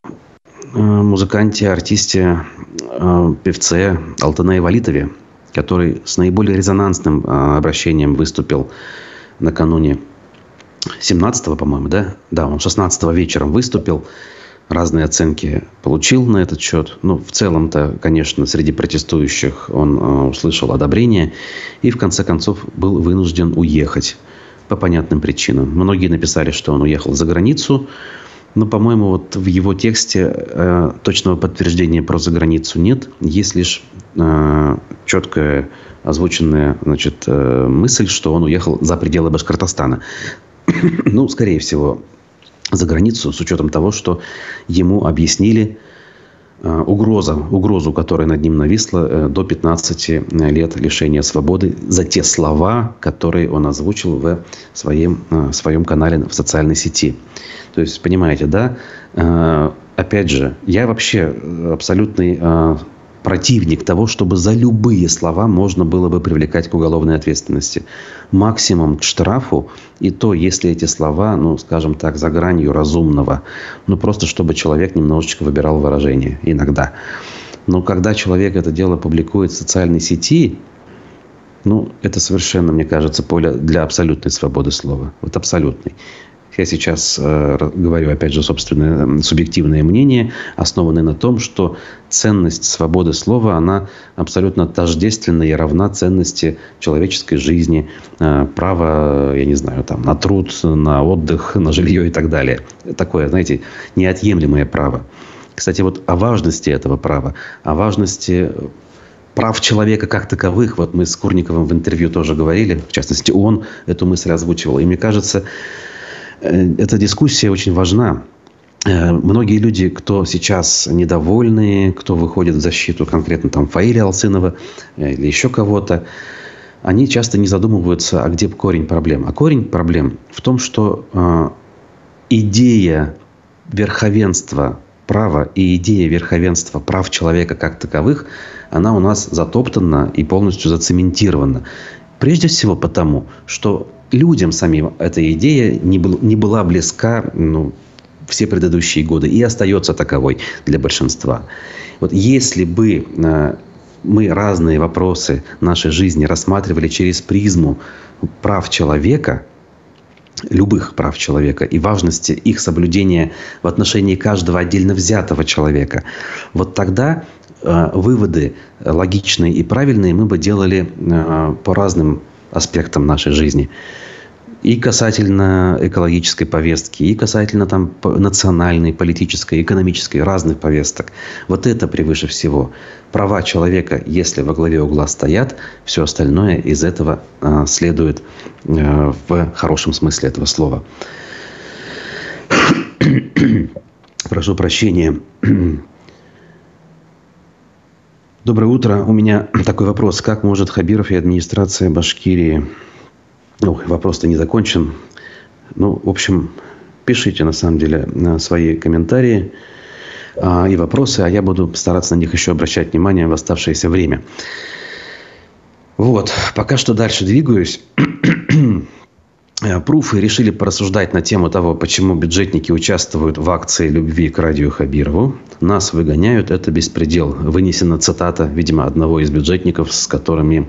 э, музыканте, артисте, э, певце Алтанае Валитове, который с наиболее резонансным обращением выступил накануне 17 по-моему, да? Да, он 16 вечером выступил разные оценки получил на этот счет. Но в целом-то, конечно, среди протестующих он э, услышал одобрение и в конце концов был вынужден уехать по понятным причинам. Многие написали, что он уехал за границу, но, по-моему, вот в его тексте э, точного подтверждения про заграницу нет. Есть лишь э, четкая озвученная значит, э, мысль, что он уехал за пределы Башкортостана. ну, скорее всего, за границу с учетом того, что ему объяснили э, угроза, угрозу, которая над ним нависла э, до 15 лет лишения свободы за те слова, которые он озвучил в своем, в э, своем канале в социальной сети. То есть, понимаете, да? Опять же, я вообще абсолютный противник того, чтобы за любые слова можно было бы привлекать к уголовной ответственности. Максимум к штрафу, и то, если эти слова, ну, скажем так, за гранью разумного. Ну, просто чтобы человек немножечко выбирал выражение иногда. Но когда человек это дело публикует в социальной сети, ну, это совершенно, мне кажется, поле для абсолютной свободы слова. Вот абсолютной. Я сейчас э, говорю, опять же, собственное субъективное мнение, основанное на том, что ценность свободы слова, она абсолютно тождественна и равна ценности человеческой жизни, э, права, я не знаю, там, на труд, на отдых, на жилье и так далее. Такое, знаете, неотъемлемое право. Кстати, вот о важности этого права, о важности прав человека как таковых. Вот мы с Курниковым в интервью тоже говорили. В частности, он эту мысль озвучивал. И мне кажется, э, эта дискуссия очень важна. Э, многие люди, кто сейчас недовольны, кто выходит в защиту конкретно там Фаиля Алсынова э, или еще кого-то, они часто не задумываются, а где корень проблем. А корень проблем в том, что э, идея верховенства права и идея верховенства прав человека как таковых, она у нас затоптана и полностью зацементирована. Прежде всего потому, что людям самим эта идея не, был, не была близка ну, все предыдущие годы и остается таковой для большинства. Вот если бы э, мы разные вопросы нашей жизни рассматривали через призму прав человека – любых прав человека и важности их соблюдения в отношении каждого отдельно взятого человека, вот тогда э, выводы логичные и правильные мы бы делали э, по разным аспектам нашей жизни и касательно экологической повестки, и касательно там национальной, политической, экономической, разных повесток. Вот это превыше всего. Права человека, если во главе угла стоят, все остальное из этого э, следует э, в хорошем смысле этого слова. Прошу прощения. Доброе утро. У меня такой вопрос. Как может Хабиров и администрация Башкирии ну, вопрос-то не закончен. Ну, в общем, пишите, на самом деле, свои комментарии а, и вопросы, а я буду стараться на них еще обращать внимание в оставшееся время. Вот, пока что дальше двигаюсь. Пруфы решили порассуждать на тему того, почему бюджетники участвуют в акции любви к радио Хабирову. Нас выгоняют, это беспредел. Вынесена цитата, видимо, одного из бюджетников, с которыми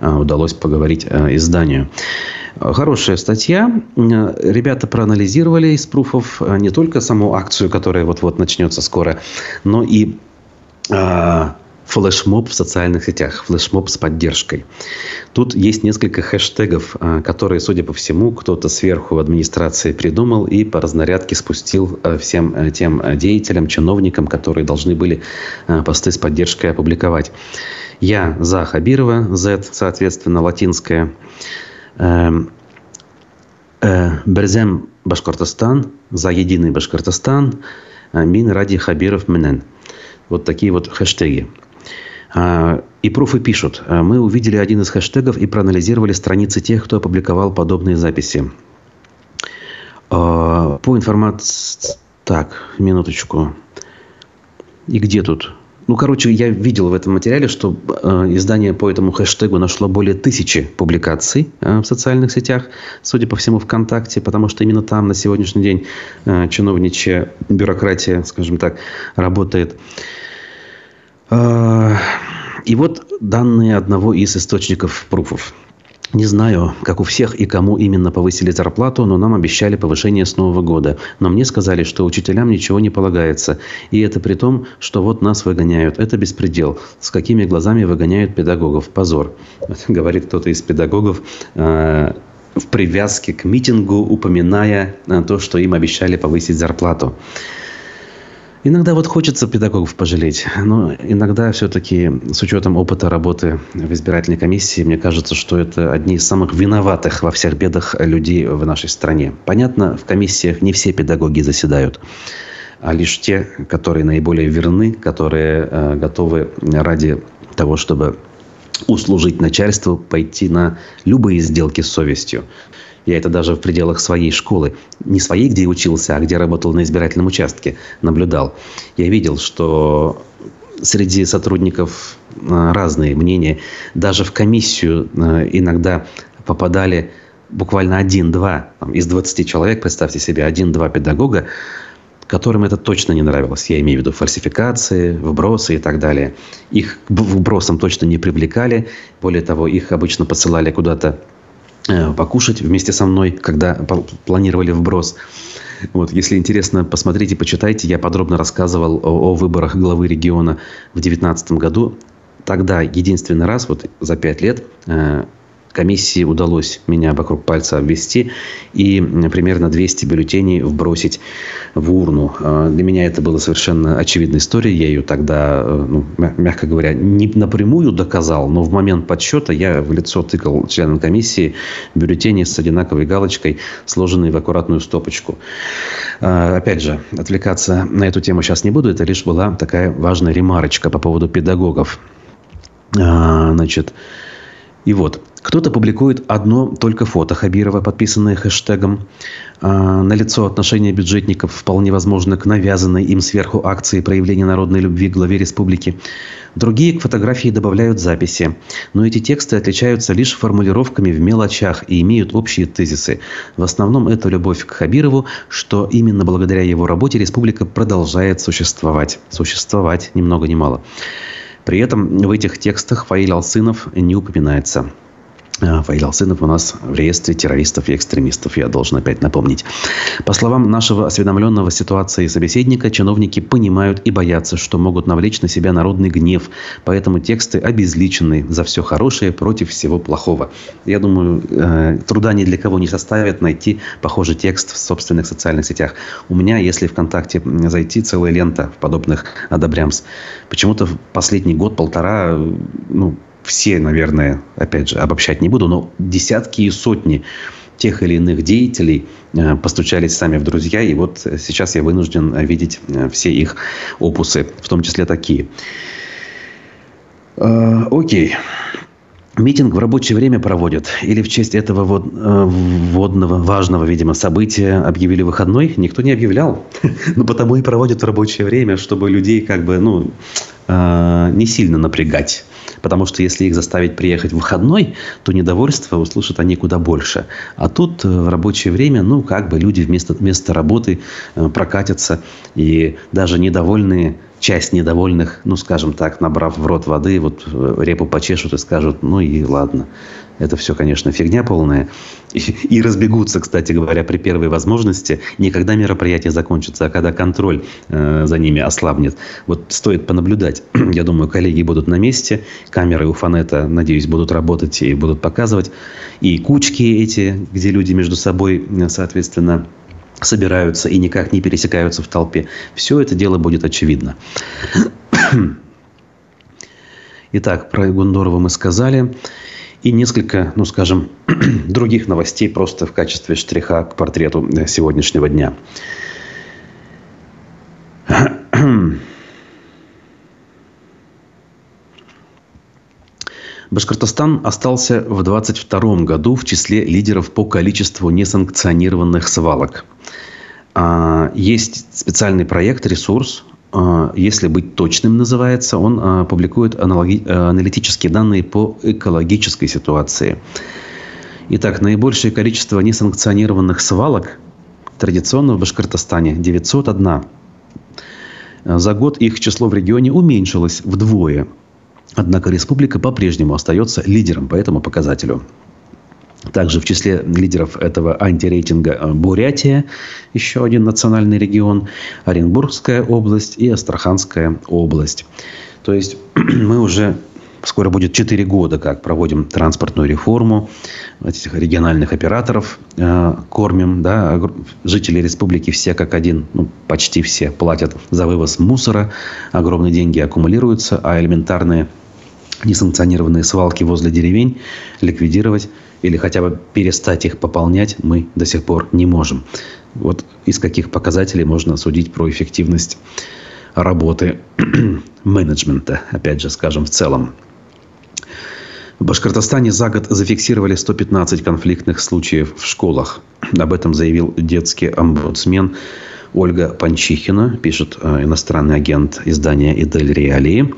а, удалось поговорить а, изданию. Хорошая статья. Ребята проанализировали из пруфов не только саму акцию, которая вот-вот начнется скоро, но и флешмоб в социальных сетях, флешмоб с поддержкой. Тут есть несколько хэштегов, которые, судя по всему, кто-то сверху в администрации придумал и по разнарядке спустил всем тем деятелям, чиновникам, которые должны были посты с поддержкой опубликовать. Я за Хабирова, Z, соответственно, латинская. Эм, э, Берзем Башкортостан, за единый Башкортостан, Мин ради Хабиров Менен. Вот такие вот хэштеги. Э, и пруфы пишут. Мы увидели один из хэштегов и проанализировали страницы тех, кто опубликовал подобные записи. По информации... Так, минуточку. И где тут? Ну, короче, я видел в этом материале, что э, издание по этому хэштегу нашло более тысячи публикаций э, в социальных сетях, судя по всему, ВКонтакте, потому что именно там на сегодняшний день э, чиновничья бюрократия, скажем так, работает. Э, и вот данные одного из источников пруфов. Не знаю, как у всех и кому именно повысили зарплату, но нам обещали повышение с Нового года. Но мне сказали, что учителям ничего не полагается. И это при том, что вот нас выгоняют. Это беспредел. С какими глазами выгоняют педагогов? Позор. Говорит кто-то из педагогов э, в привязке к митингу, упоминая э, то, что им обещали повысить зарплату. Иногда вот хочется педагогов пожалеть, но иногда все-таки с учетом опыта работы в избирательной комиссии, мне кажется, что это одни из самых виноватых во всех бедах людей в нашей стране. Понятно, в комиссиях не все педагоги заседают, а лишь те, которые наиболее верны, которые э, готовы ради того, чтобы услужить начальству, пойти на любые сделки с совестью. Я это даже в пределах своей школы, не своей, где учился, а где работал на избирательном участке, наблюдал. Я видел, что среди сотрудников э, разные мнения. Даже в комиссию э, иногда попадали буквально один-два из 20 человек, представьте себе, один-два педагога, которым это точно не нравилось. Я имею в виду фальсификации, вбросы и так далее. Их к вбросам точно не привлекали. Более того, их обычно посылали куда-то покушать вместе со мной, когда планировали вброс. Вот, если интересно, посмотрите, почитайте. Я подробно рассказывал о, о выборах главы региона в 2019 году. Тогда единственный раз, вот за пять лет, э, комиссии удалось меня вокруг пальца обвести и примерно 200 бюллетеней вбросить в урну. А, для меня это была совершенно очевидная история. Я ее тогда, э, ну, мягко говоря, не напрямую доказал, но в момент подсчета я в лицо тыкал членам комиссии бюллетени с одинаковой галочкой, сложенные в аккуратную стопочку. А, опять же, отвлекаться на эту тему сейчас не буду. Это лишь была такая важная ремарочка по поводу педагогов. А, значит, и вот, кто-то публикует одно только фото Хабирова, подписанное хэштегом. А, на лицо отношения бюджетников вполне возможно к навязанной им сверху акции проявления народной любви к главе республики. Другие к фотографии добавляют записи. Но эти тексты отличаются лишь формулировками в мелочах и имеют общие тезисы. В основном это любовь к Хабирову, что именно благодаря его работе республика продолжает существовать. Существовать ни много ни мало. При этом в этих текстах Фаиль Алсынов не упоминается. А, Фаиль Алсынов у нас в реестре террористов и экстремистов, я должен опять напомнить. По словам нашего осведомленного ситуации собеседника, чиновники понимают и боятся, что могут навлечь на себя народный гнев. Поэтому тексты обезличены за все хорошее против всего плохого. Я думаю, э, труда ни для кого не составит найти похожий текст в собственных социальных сетях. У меня, если ВКонтакте зайти, целая лента подобных одобрямс. Почему-то в последний год-полтора ну, все, наверное, опять же, обобщать не буду, но десятки и сотни тех или иных деятелей э, постучались сами в друзья. И вот сейчас я вынужден видеть э, все их опусы, в том числе такие. Э, окей. Митинг в рабочее время проводят? Или в честь этого вод, водного, важного, видимо, события объявили выходной? Никто не объявлял. Ну, потому и проводят в рабочее время, чтобы людей как бы, ну, не сильно напрягать. Потому что если их заставить приехать в выходной, то недовольство услышат они куда больше. А тут э, в рабочее время, ну, как бы люди вместо, вместо работы э, прокатятся. И даже недовольные часть недовольных, ну, скажем так, набрав в рот воды, вот э, репу почешут и скажут, ну и ладно. Это все, конечно, фигня полная. И, и разбегутся, кстати говоря, при первой возможности. Не когда мероприятие закончится, а когда контроль э, за ними ослабнет. Вот стоит понаблюдать. Я думаю, коллеги будут на месте. Камеры у Фанета, надеюсь, будут работать и будут показывать. И кучки эти, где люди между собой, э, соответственно, собираются и никак не пересекаются в толпе. Все это дело будет очевидно. Итак, про Гундорова мы сказали. И несколько, ну скажем, других новостей просто в качестве штриха к портрету э, сегодняшнего дня. Башкортостан остался в 2022 году в числе лидеров по количеству несанкционированных свалок. А, есть специальный проект «Ресурс», если быть точным называется, он а, публикует аналитические данные по экологической ситуации. Итак, наибольшее количество несанкционированных свалок традиционно в Башкортостане 901. За год их число в регионе уменьшилось вдвое. Однако республика по-прежнему остается лидером по этому показателю. Также в числе лидеров этого антирейтинга э, Бурятия, еще один национальный регион, Оренбургская область и Астраханская область. То есть мы уже скоро будет 4 года, как проводим транспортную реформу, этих региональных операторов э, кормим, да, жители республики все как один, ну, почти все платят за вывоз мусора, огромные деньги аккумулируются, а элементарные несанкционированные свалки возле деревень ликвидировать или хотя бы перестать их пополнять мы до сих пор не можем. Вот из каких показателей можно судить про эффективность работы менеджмента, опять же, скажем, в целом. В Башкортостане за год зафиксировали 115 конфликтных случаев в школах. Об этом заявил детский омбудсмен Ольга Панчихина, пишет э, иностранный агент издания «Идель Реалии».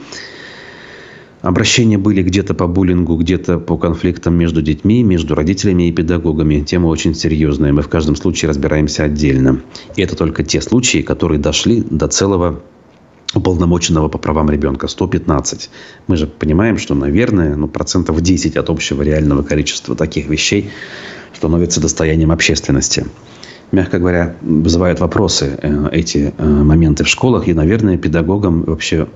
Обращения были где-то по буллингу, где-то по конфликтам между детьми, между родителями и педагогами. Тема очень серьезная. Мы в каждом случае разбираемся отдельно. И это только те случаи, которые дошли до целого уполномоченного по правам ребенка 115. Мы же понимаем, что, наверное, ну, процентов 10 от общего реального количества таких вещей становится достоянием общественности. Мягко говоря, вызывают вопросы э, эти э, моменты в школах. И, наверное, педагогам вообще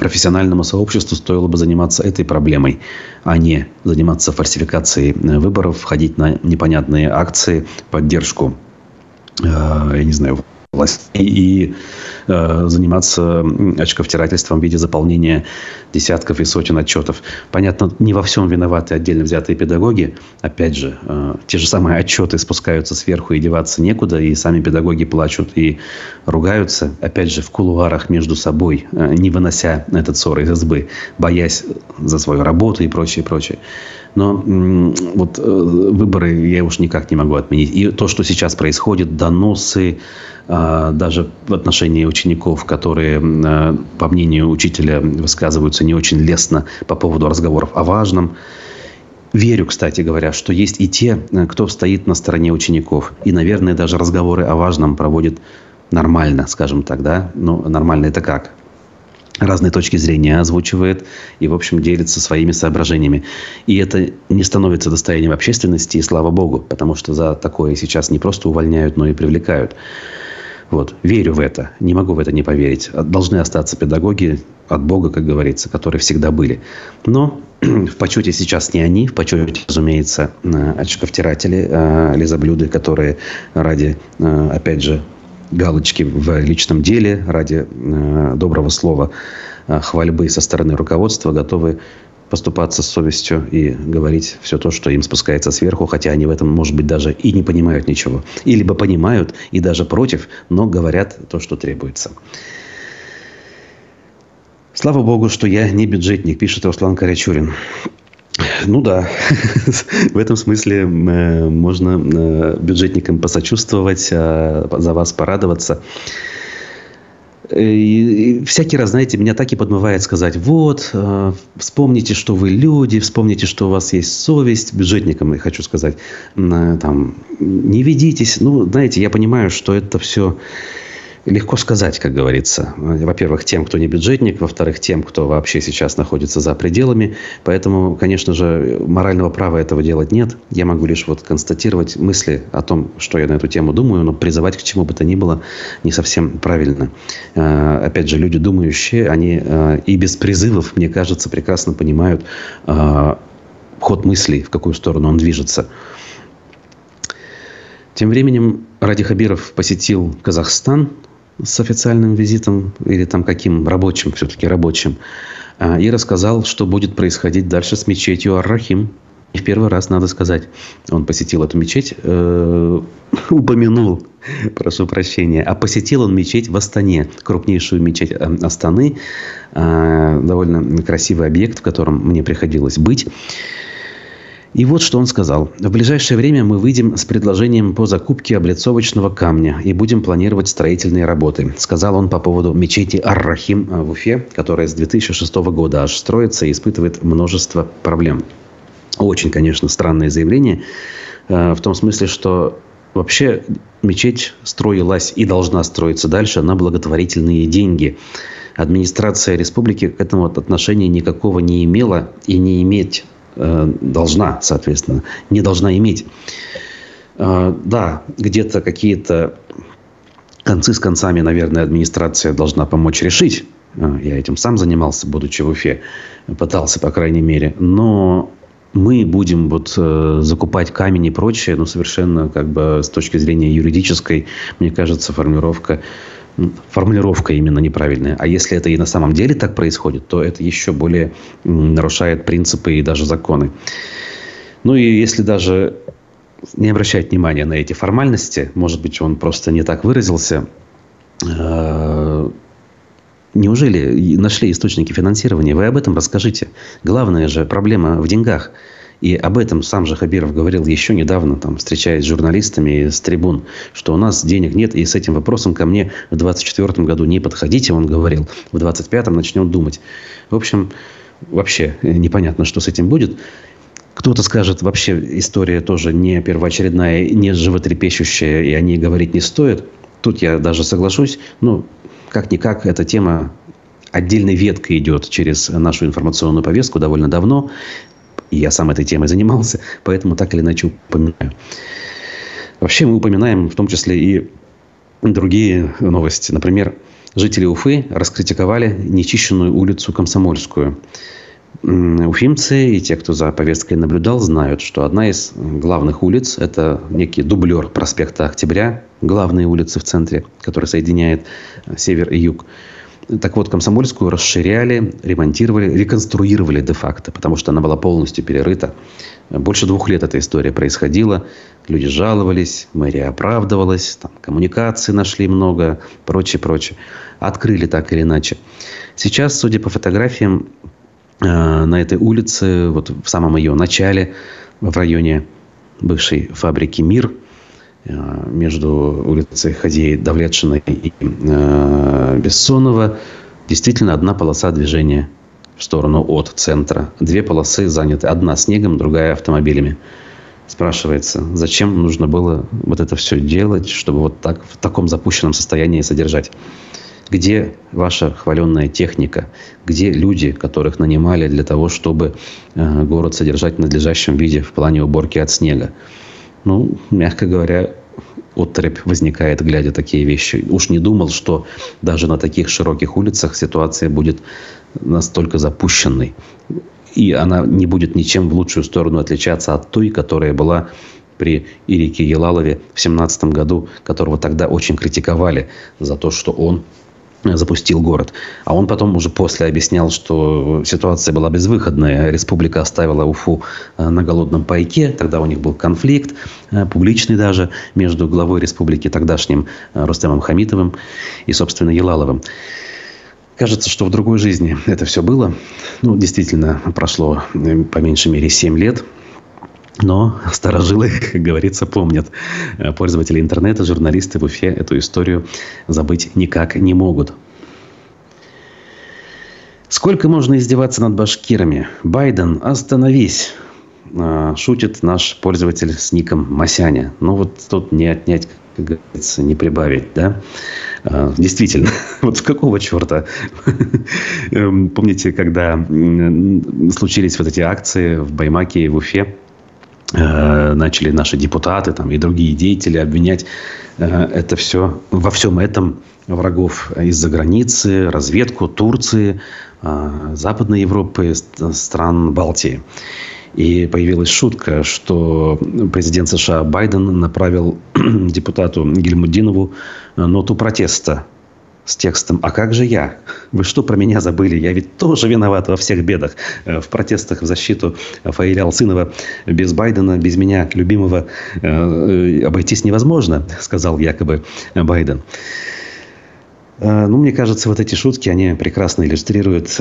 профессиональному сообществу стоило бы заниматься этой проблемой, а не заниматься фальсификацией э, выборов, ходить на непонятные акции, поддержку, я не знаю, властей и э, заниматься очковтирательством в виде заполнения десятков и сотен отчетов. Понятно, не во всем виноваты отдельно взятые педагоги. Опять же, э, те же самые отчеты спускаются сверху и деваться некуда, и сами педагоги плачут и ругаются, опять же, в кулуарах между собой, э, не вынося этот ссор из избы, боясь за свою работу и прочее, прочее. Но вот э, выборы я уж никак не могу отменить. И то, что сейчас происходит, доносы, а, даже в отношении учеников, которые, э, по мнению учителя, высказываются не очень лестно по поводу разговоров о важном. Верю, кстати говоря, что есть и те, э, кто стоит на стороне учеников. И, наверное, даже разговоры о важном проводит нормально, скажем так, да? Ну, нормально это как? Разные точки зрения озвучивает и, в общем, делится своими соображениями. И это не становится достоянием общественности, и слава богу, потому что за такое сейчас не просто увольняют, но и привлекают. Вот. Верю в это. Не могу в это не поверить. Должны остаться педагоги от Бога, как говорится, которые всегда были. Но в почете сейчас не они. В почете, разумеется, очковтиратели, э, лизоблюды, которые ради, э, опять же, галочки в личном деле, ради э, доброго слова, э, хвальбы со стороны руководства готовы поступаться с совестью и говорить все то, что им спускается сверху, хотя они в этом, может быть, даже и не понимают ничего. И либо понимают и даже против, но говорят то, что требуется. Слава богу, что я не бюджетник, пишет Руслан Корячурин. Ну да, в этом смысле э, можно э, бюджетникам посочувствовать, э, за вас порадоваться. И всякий раз, знаете, меня так и подмывает сказать, вот, вспомните, что вы люди, вспомните, что у вас есть совесть, бюджетникам, я хочу сказать, там, не ведитесь. Ну, знаете, я понимаю, что это все Легко сказать, как говорится. Во-первых, тем, кто не бюджетник. Во-вторых, тем, кто вообще сейчас находится за пределами. Поэтому, конечно же, морального права этого делать нет. Я могу лишь вот констатировать мысли о том, что я на эту тему думаю, но призывать к чему бы то ни было не совсем правильно. Э, опять же, люди думающие, они э, и без призывов, мне кажется, прекрасно понимают э, ход мыслей, в какую сторону он движется. Тем временем Ради Хабиров посетил Казахстан с официальным визитом или там каким рабочим, все-таки рабочим, а, и рассказал, что будет происходить дальше с мечетью Ар-Рахим. И в первый раз, надо сказать, он посетил эту мечеть, э, упомянул, прошу прощения, а посетил он мечеть в Астане, крупнейшую мечеть э, Астаны, э, довольно красивый объект, в котором мне приходилось быть. И вот что он сказал. В ближайшее время мы выйдем с предложением по закупке облицовочного камня и будем планировать строительные работы, сказал он по поводу мечети Ар-Рахим в Уфе, которая с 2006 года аж строится и испытывает множество проблем. Очень, конечно, странное заявление э, в том смысле, что вообще мечеть строилась и должна строиться дальше на благотворительные деньги. Администрация республики к этому отношения никакого не имела и не иметь Э, должна, соответственно, не должна иметь. Э, да, где-то какие-то концы с концами, наверное, администрация должна помочь решить. Э, я этим сам занимался, будучи в Уфе. Пытался, по крайней мере. Но мы будем вот закупать камень и прочее, ну, совершенно как бы с точки зрения юридической, мне кажется, формулировка формулировка именно неправильная. А если это и на самом деле так происходит, то это еще более нарушает принципы и даже законы. Ну и если даже не обращать внимания на эти формальности, может быть, он просто не так выразился, э, Неужели нашли источники финансирования? Вы об этом расскажите. Главная же проблема в деньгах – и об этом сам же Хабиров говорил еще недавно, там, встречаясь с журналистами с трибун, что у нас денег нет, и с этим вопросом ко мне в 2024 году не подходите, он говорил. В 2025 начнем думать. В общем, вообще непонятно, что с этим будет. Кто-то скажет, вообще история тоже не первоочередная, не животрепещущая, и о ней говорить не стоит. Тут я даже соглашусь. Ну, как-никак, эта тема отдельной веткой идет через нашу информационную повестку довольно давно. И я сам этой темой занимался, поэтому так или иначе упоминаю. Вообще мы упоминаем в том числе и другие новости. Например, жители Уфы раскритиковали нечищенную улицу Комсомольскую. Уфимцы и те, кто за повесткой наблюдал, знают, что одна из главных улиц – это некий дублер проспекта Октября, главные улицы в центре, который соединяет север и юг. Так вот, Комсомольскую расширяли, ремонтировали, реконструировали де-факто, потому что она была полностью перерыта. Больше двух лет эта история происходила. Люди жаловались, мэрия оправдывалась, там, коммуникации нашли много, прочее, прочее. Открыли так или иначе. Сейчас, судя по фотографиям, э, на этой улице, вот в самом ее начале, в районе бывшей фабрики «Мир», между улицей Хазеи Давлетшиной и э, Бессонова действительно одна полоса движения в сторону от центра. Две полосы заняты. Одна снегом, другая автомобилями. Спрашивается, зачем нужно было вот это все делать, чтобы вот так в таком запущенном состоянии содержать? Где ваша хваленная техника? Где люди, которых нанимали для того, чтобы э, город содержать в надлежащем виде в плане уборки от снега? Ну, мягко говоря, отрыбь возникает, глядя такие вещи. Уж не думал, что даже на таких широких улицах ситуация будет настолько запущенной. И она не будет ничем в лучшую сторону отличаться от той, которая была при Ирике Елалове в 17 году, которого тогда очень критиковали за то, что он запустил город. А он потом уже после объяснял, что ситуация была безвыходная. Республика оставила Уфу э, на голодном пайке. Тогда у них был конфликт, э, публичный даже, между главой республики тогдашним э, Рустемом Хамитовым и, собственно, Елаловым. Кажется, что в другой жизни это все было. Ну, действительно, прошло по меньшей мере 7 лет. Но старожилы, как говорится, помнят. Пользователи интернета, журналисты в Уфе эту историю забыть никак не могут. Сколько можно издеваться над башкирами? Байден, остановись! А, шутит наш пользователь с ником Масяня. Ну вот тут не отнять, как говорится, не прибавить, да? А, действительно, вот с какого черта? Эм, помните, когда случились вот эти акции в Баймаке и в Уфе, Э, начали наши депутаты там, и другие деятели обвинять э, это все, во всем этом врагов из-за границы, разведку Турции, э, Западной Европы, стран Балтии. И появилась шутка, что президент США Байден направил депутату Гельмудинову ноту протеста с текстом «А как же я? Вы что про меня забыли? Я ведь тоже виноват во всех бедах». Э, в протестах в защиту Фаиля Алсынова без Байдена, без меня, любимого, э, обойтись невозможно, сказал якобы Байден. Э, ну, мне кажется, вот эти шутки, они прекрасно иллюстрируют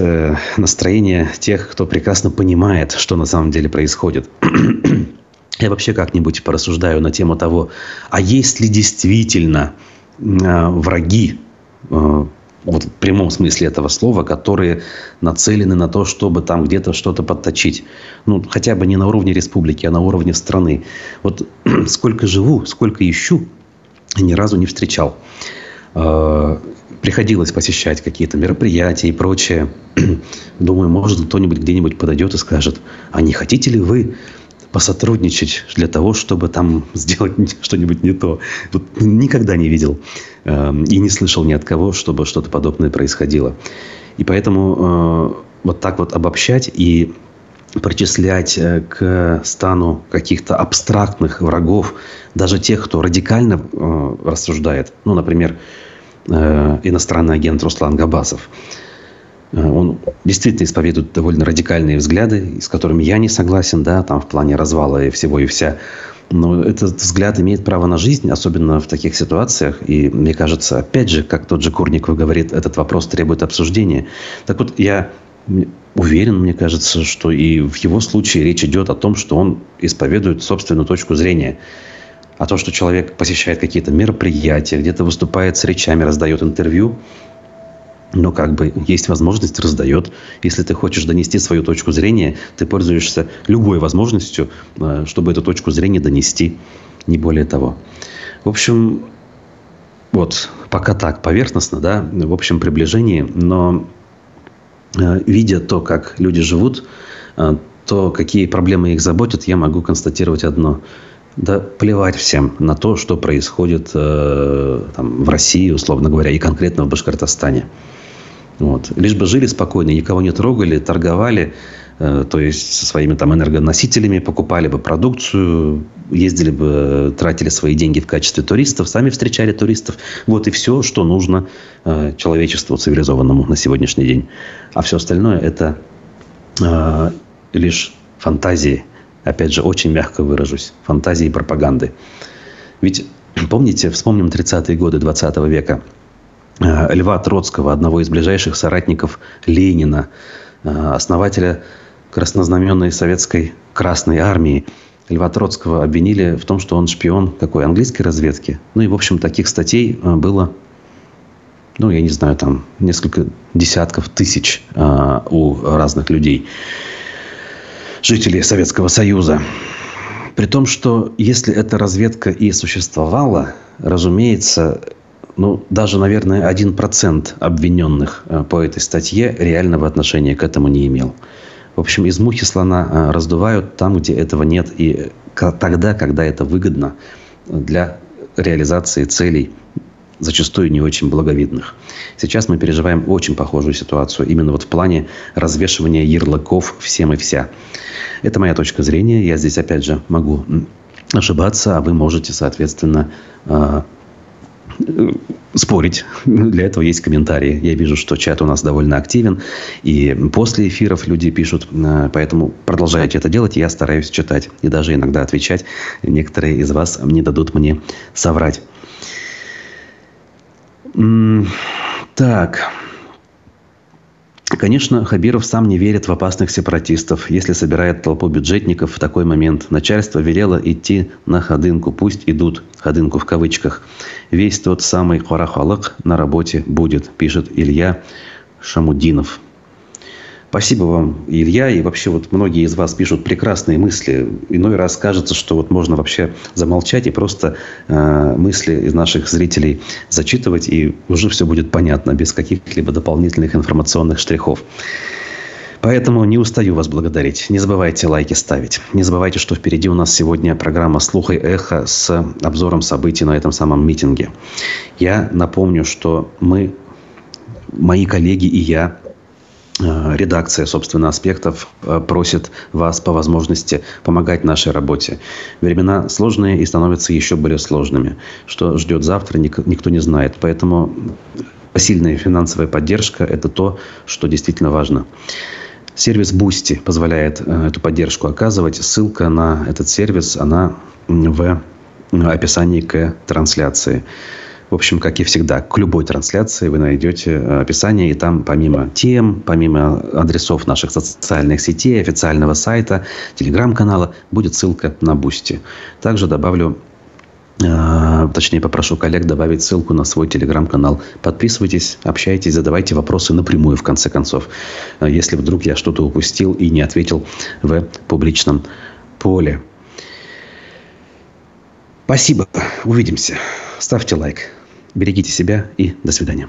настроение тех, кто прекрасно понимает, что на самом деле происходит. Я вообще как-нибудь порассуждаю на тему того, а есть ли действительно враги Э, вот в прямом смысле этого слова, которые нацелены на то, чтобы там где-то что-то подточить. Ну, хотя бы не на уровне республики, а на уровне страны. Вот сколько живу, сколько ищу, ни разу не встречал. Э, приходилось посещать какие-то мероприятия и прочее. Думаю, может, кто-нибудь где-нибудь подойдет и скажет, а не хотите ли вы посотрудничать для того, чтобы там сделать что-нибудь не то. Вот никогда не видел э, и не слышал ни от кого, чтобы что-то подобное происходило. И поэтому э, вот так вот обобщать и причислять э, к стану каких-то абстрактных врагов, даже тех, кто радикально э, рассуждает. Ну, например, э, иностранный агент Руслан Габасов – он действительно исповедует довольно радикальные взгляды, с которыми я не согласен, да, там в плане развала и всего и вся. Но этот взгляд имеет право на жизнь, особенно в таких ситуациях. И мне кажется, опять же, как тот же Курников говорит, этот вопрос требует обсуждения. Так вот, я уверен, мне кажется, что и в его случае речь идет о том, что он исповедует собственную точку зрения. А то, что человек посещает какие-то мероприятия, где-то выступает с речами, раздает интервью, но как бы есть возможность, раздает. Если ты хочешь донести свою точку зрения, ты пользуешься любой возможностью, э, чтобы эту точку зрения донести, не более того. В общем, вот пока так, поверхностно, да, в общем приближении, но видя то, как люди живут, то, какие проблемы их заботят, я могу констатировать одно. Да плевать всем на то, что происходит э, там, в России, условно говоря, и конкретно в Башкортостане. Вот. Лишь бы жили спокойно, никого не трогали, торговали, э, то есть со своими там энергоносителями, покупали бы продукцию, ездили бы, тратили свои деньги в качестве туристов, сами встречали туристов. Вот и все, что нужно э, человечеству цивилизованному на сегодняшний день. А все остальное это э, лишь фантазии. Опять же, очень мягко выражусь. Фантазии и пропаганды. Ведь, помните, вспомним 30-е годы 20 века. Э, Льва Троцкого, одного из ближайших соратников Ленина, э, основателя краснознаменной советской Красной Армии. Льва Троцкого обвинили в том, что он шпион какой английской разведки. Ну и, в общем, таких статей э, было, ну, я не знаю, там несколько десятков тысяч у разных людей жителей Советского Союза. При том, что если эта разведка и существовала, разумеется, ну, даже, наверное, один процент обвиненных э, по этой статье реального отношения к этому не имел. В общем, из мухи слона э, раздувают там, где этого нет, и тогда, когда это выгодно для реализации целей зачастую не очень благовидных. Сейчас мы переживаем очень похожую ситуацию, именно вот в плане развешивания ярлыков всем и вся. Это моя точка зрения. Я здесь, опять же, могу ошибаться, а вы можете, соответственно, спорить. Для этого есть комментарии. Я вижу, что чат у нас довольно активен. И после эфиров люди пишут. А, поэтому продолжайте это делать. Я стараюсь читать. И даже иногда отвечать. Некоторые из вас не дадут мне соврать. Так. Конечно, Хабиров сам не верит в опасных сепаратистов. Если собирает толпу бюджетников в такой момент, начальство велело идти на ходынку. Пусть идут, ходынку в кавычках. Весь тот самый хорахалык на работе будет, пишет Илья Шамудинов. Спасибо вам, Илья. И вообще вот многие из вас пишут прекрасные мысли. Иной раз кажется, что вот можно вообще замолчать и просто э, мысли из наших зрителей зачитывать, и уже все будет понятно, без каких-либо дополнительных информационных штрихов. Поэтому не устаю вас благодарить. Не забывайте лайки ставить. Не забывайте, что впереди у нас сегодня программа «Слух и эхо» с обзором событий на этом самом митинге. Я напомню, что мы, мои коллеги и я редакция, собственно, аспектов э, просит вас по возможности помогать нашей работе. Времена сложные и становятся еще более сложными. Что ждет завтра, никто не знает. Поэтому сильная финансовая поддержка – это то, что действительно важно. Сервис Boosty позволяет э, эту поддержку оказывать. Ссылка на этот сервис, она в описании к трансляции. В общем, как и всегда, к любой трансляции вы найдете э, описание, и там помимо тем, помимо адресов наших социальных сетей, официального сайта, телеграм-канала, будет ссылка на Boosty. Также добавлю э, точнее попрошу коллег добавить ссылку на свой телеграм-канал. Подписывайтесь, общайтесь, задавайте вопросы напрямую в конце концов, э, если вдруг я что-то упустил и не ответил в публичном поле. Спасибо. Увидимся. Ставьте лайк. Берегите себя и до свидания.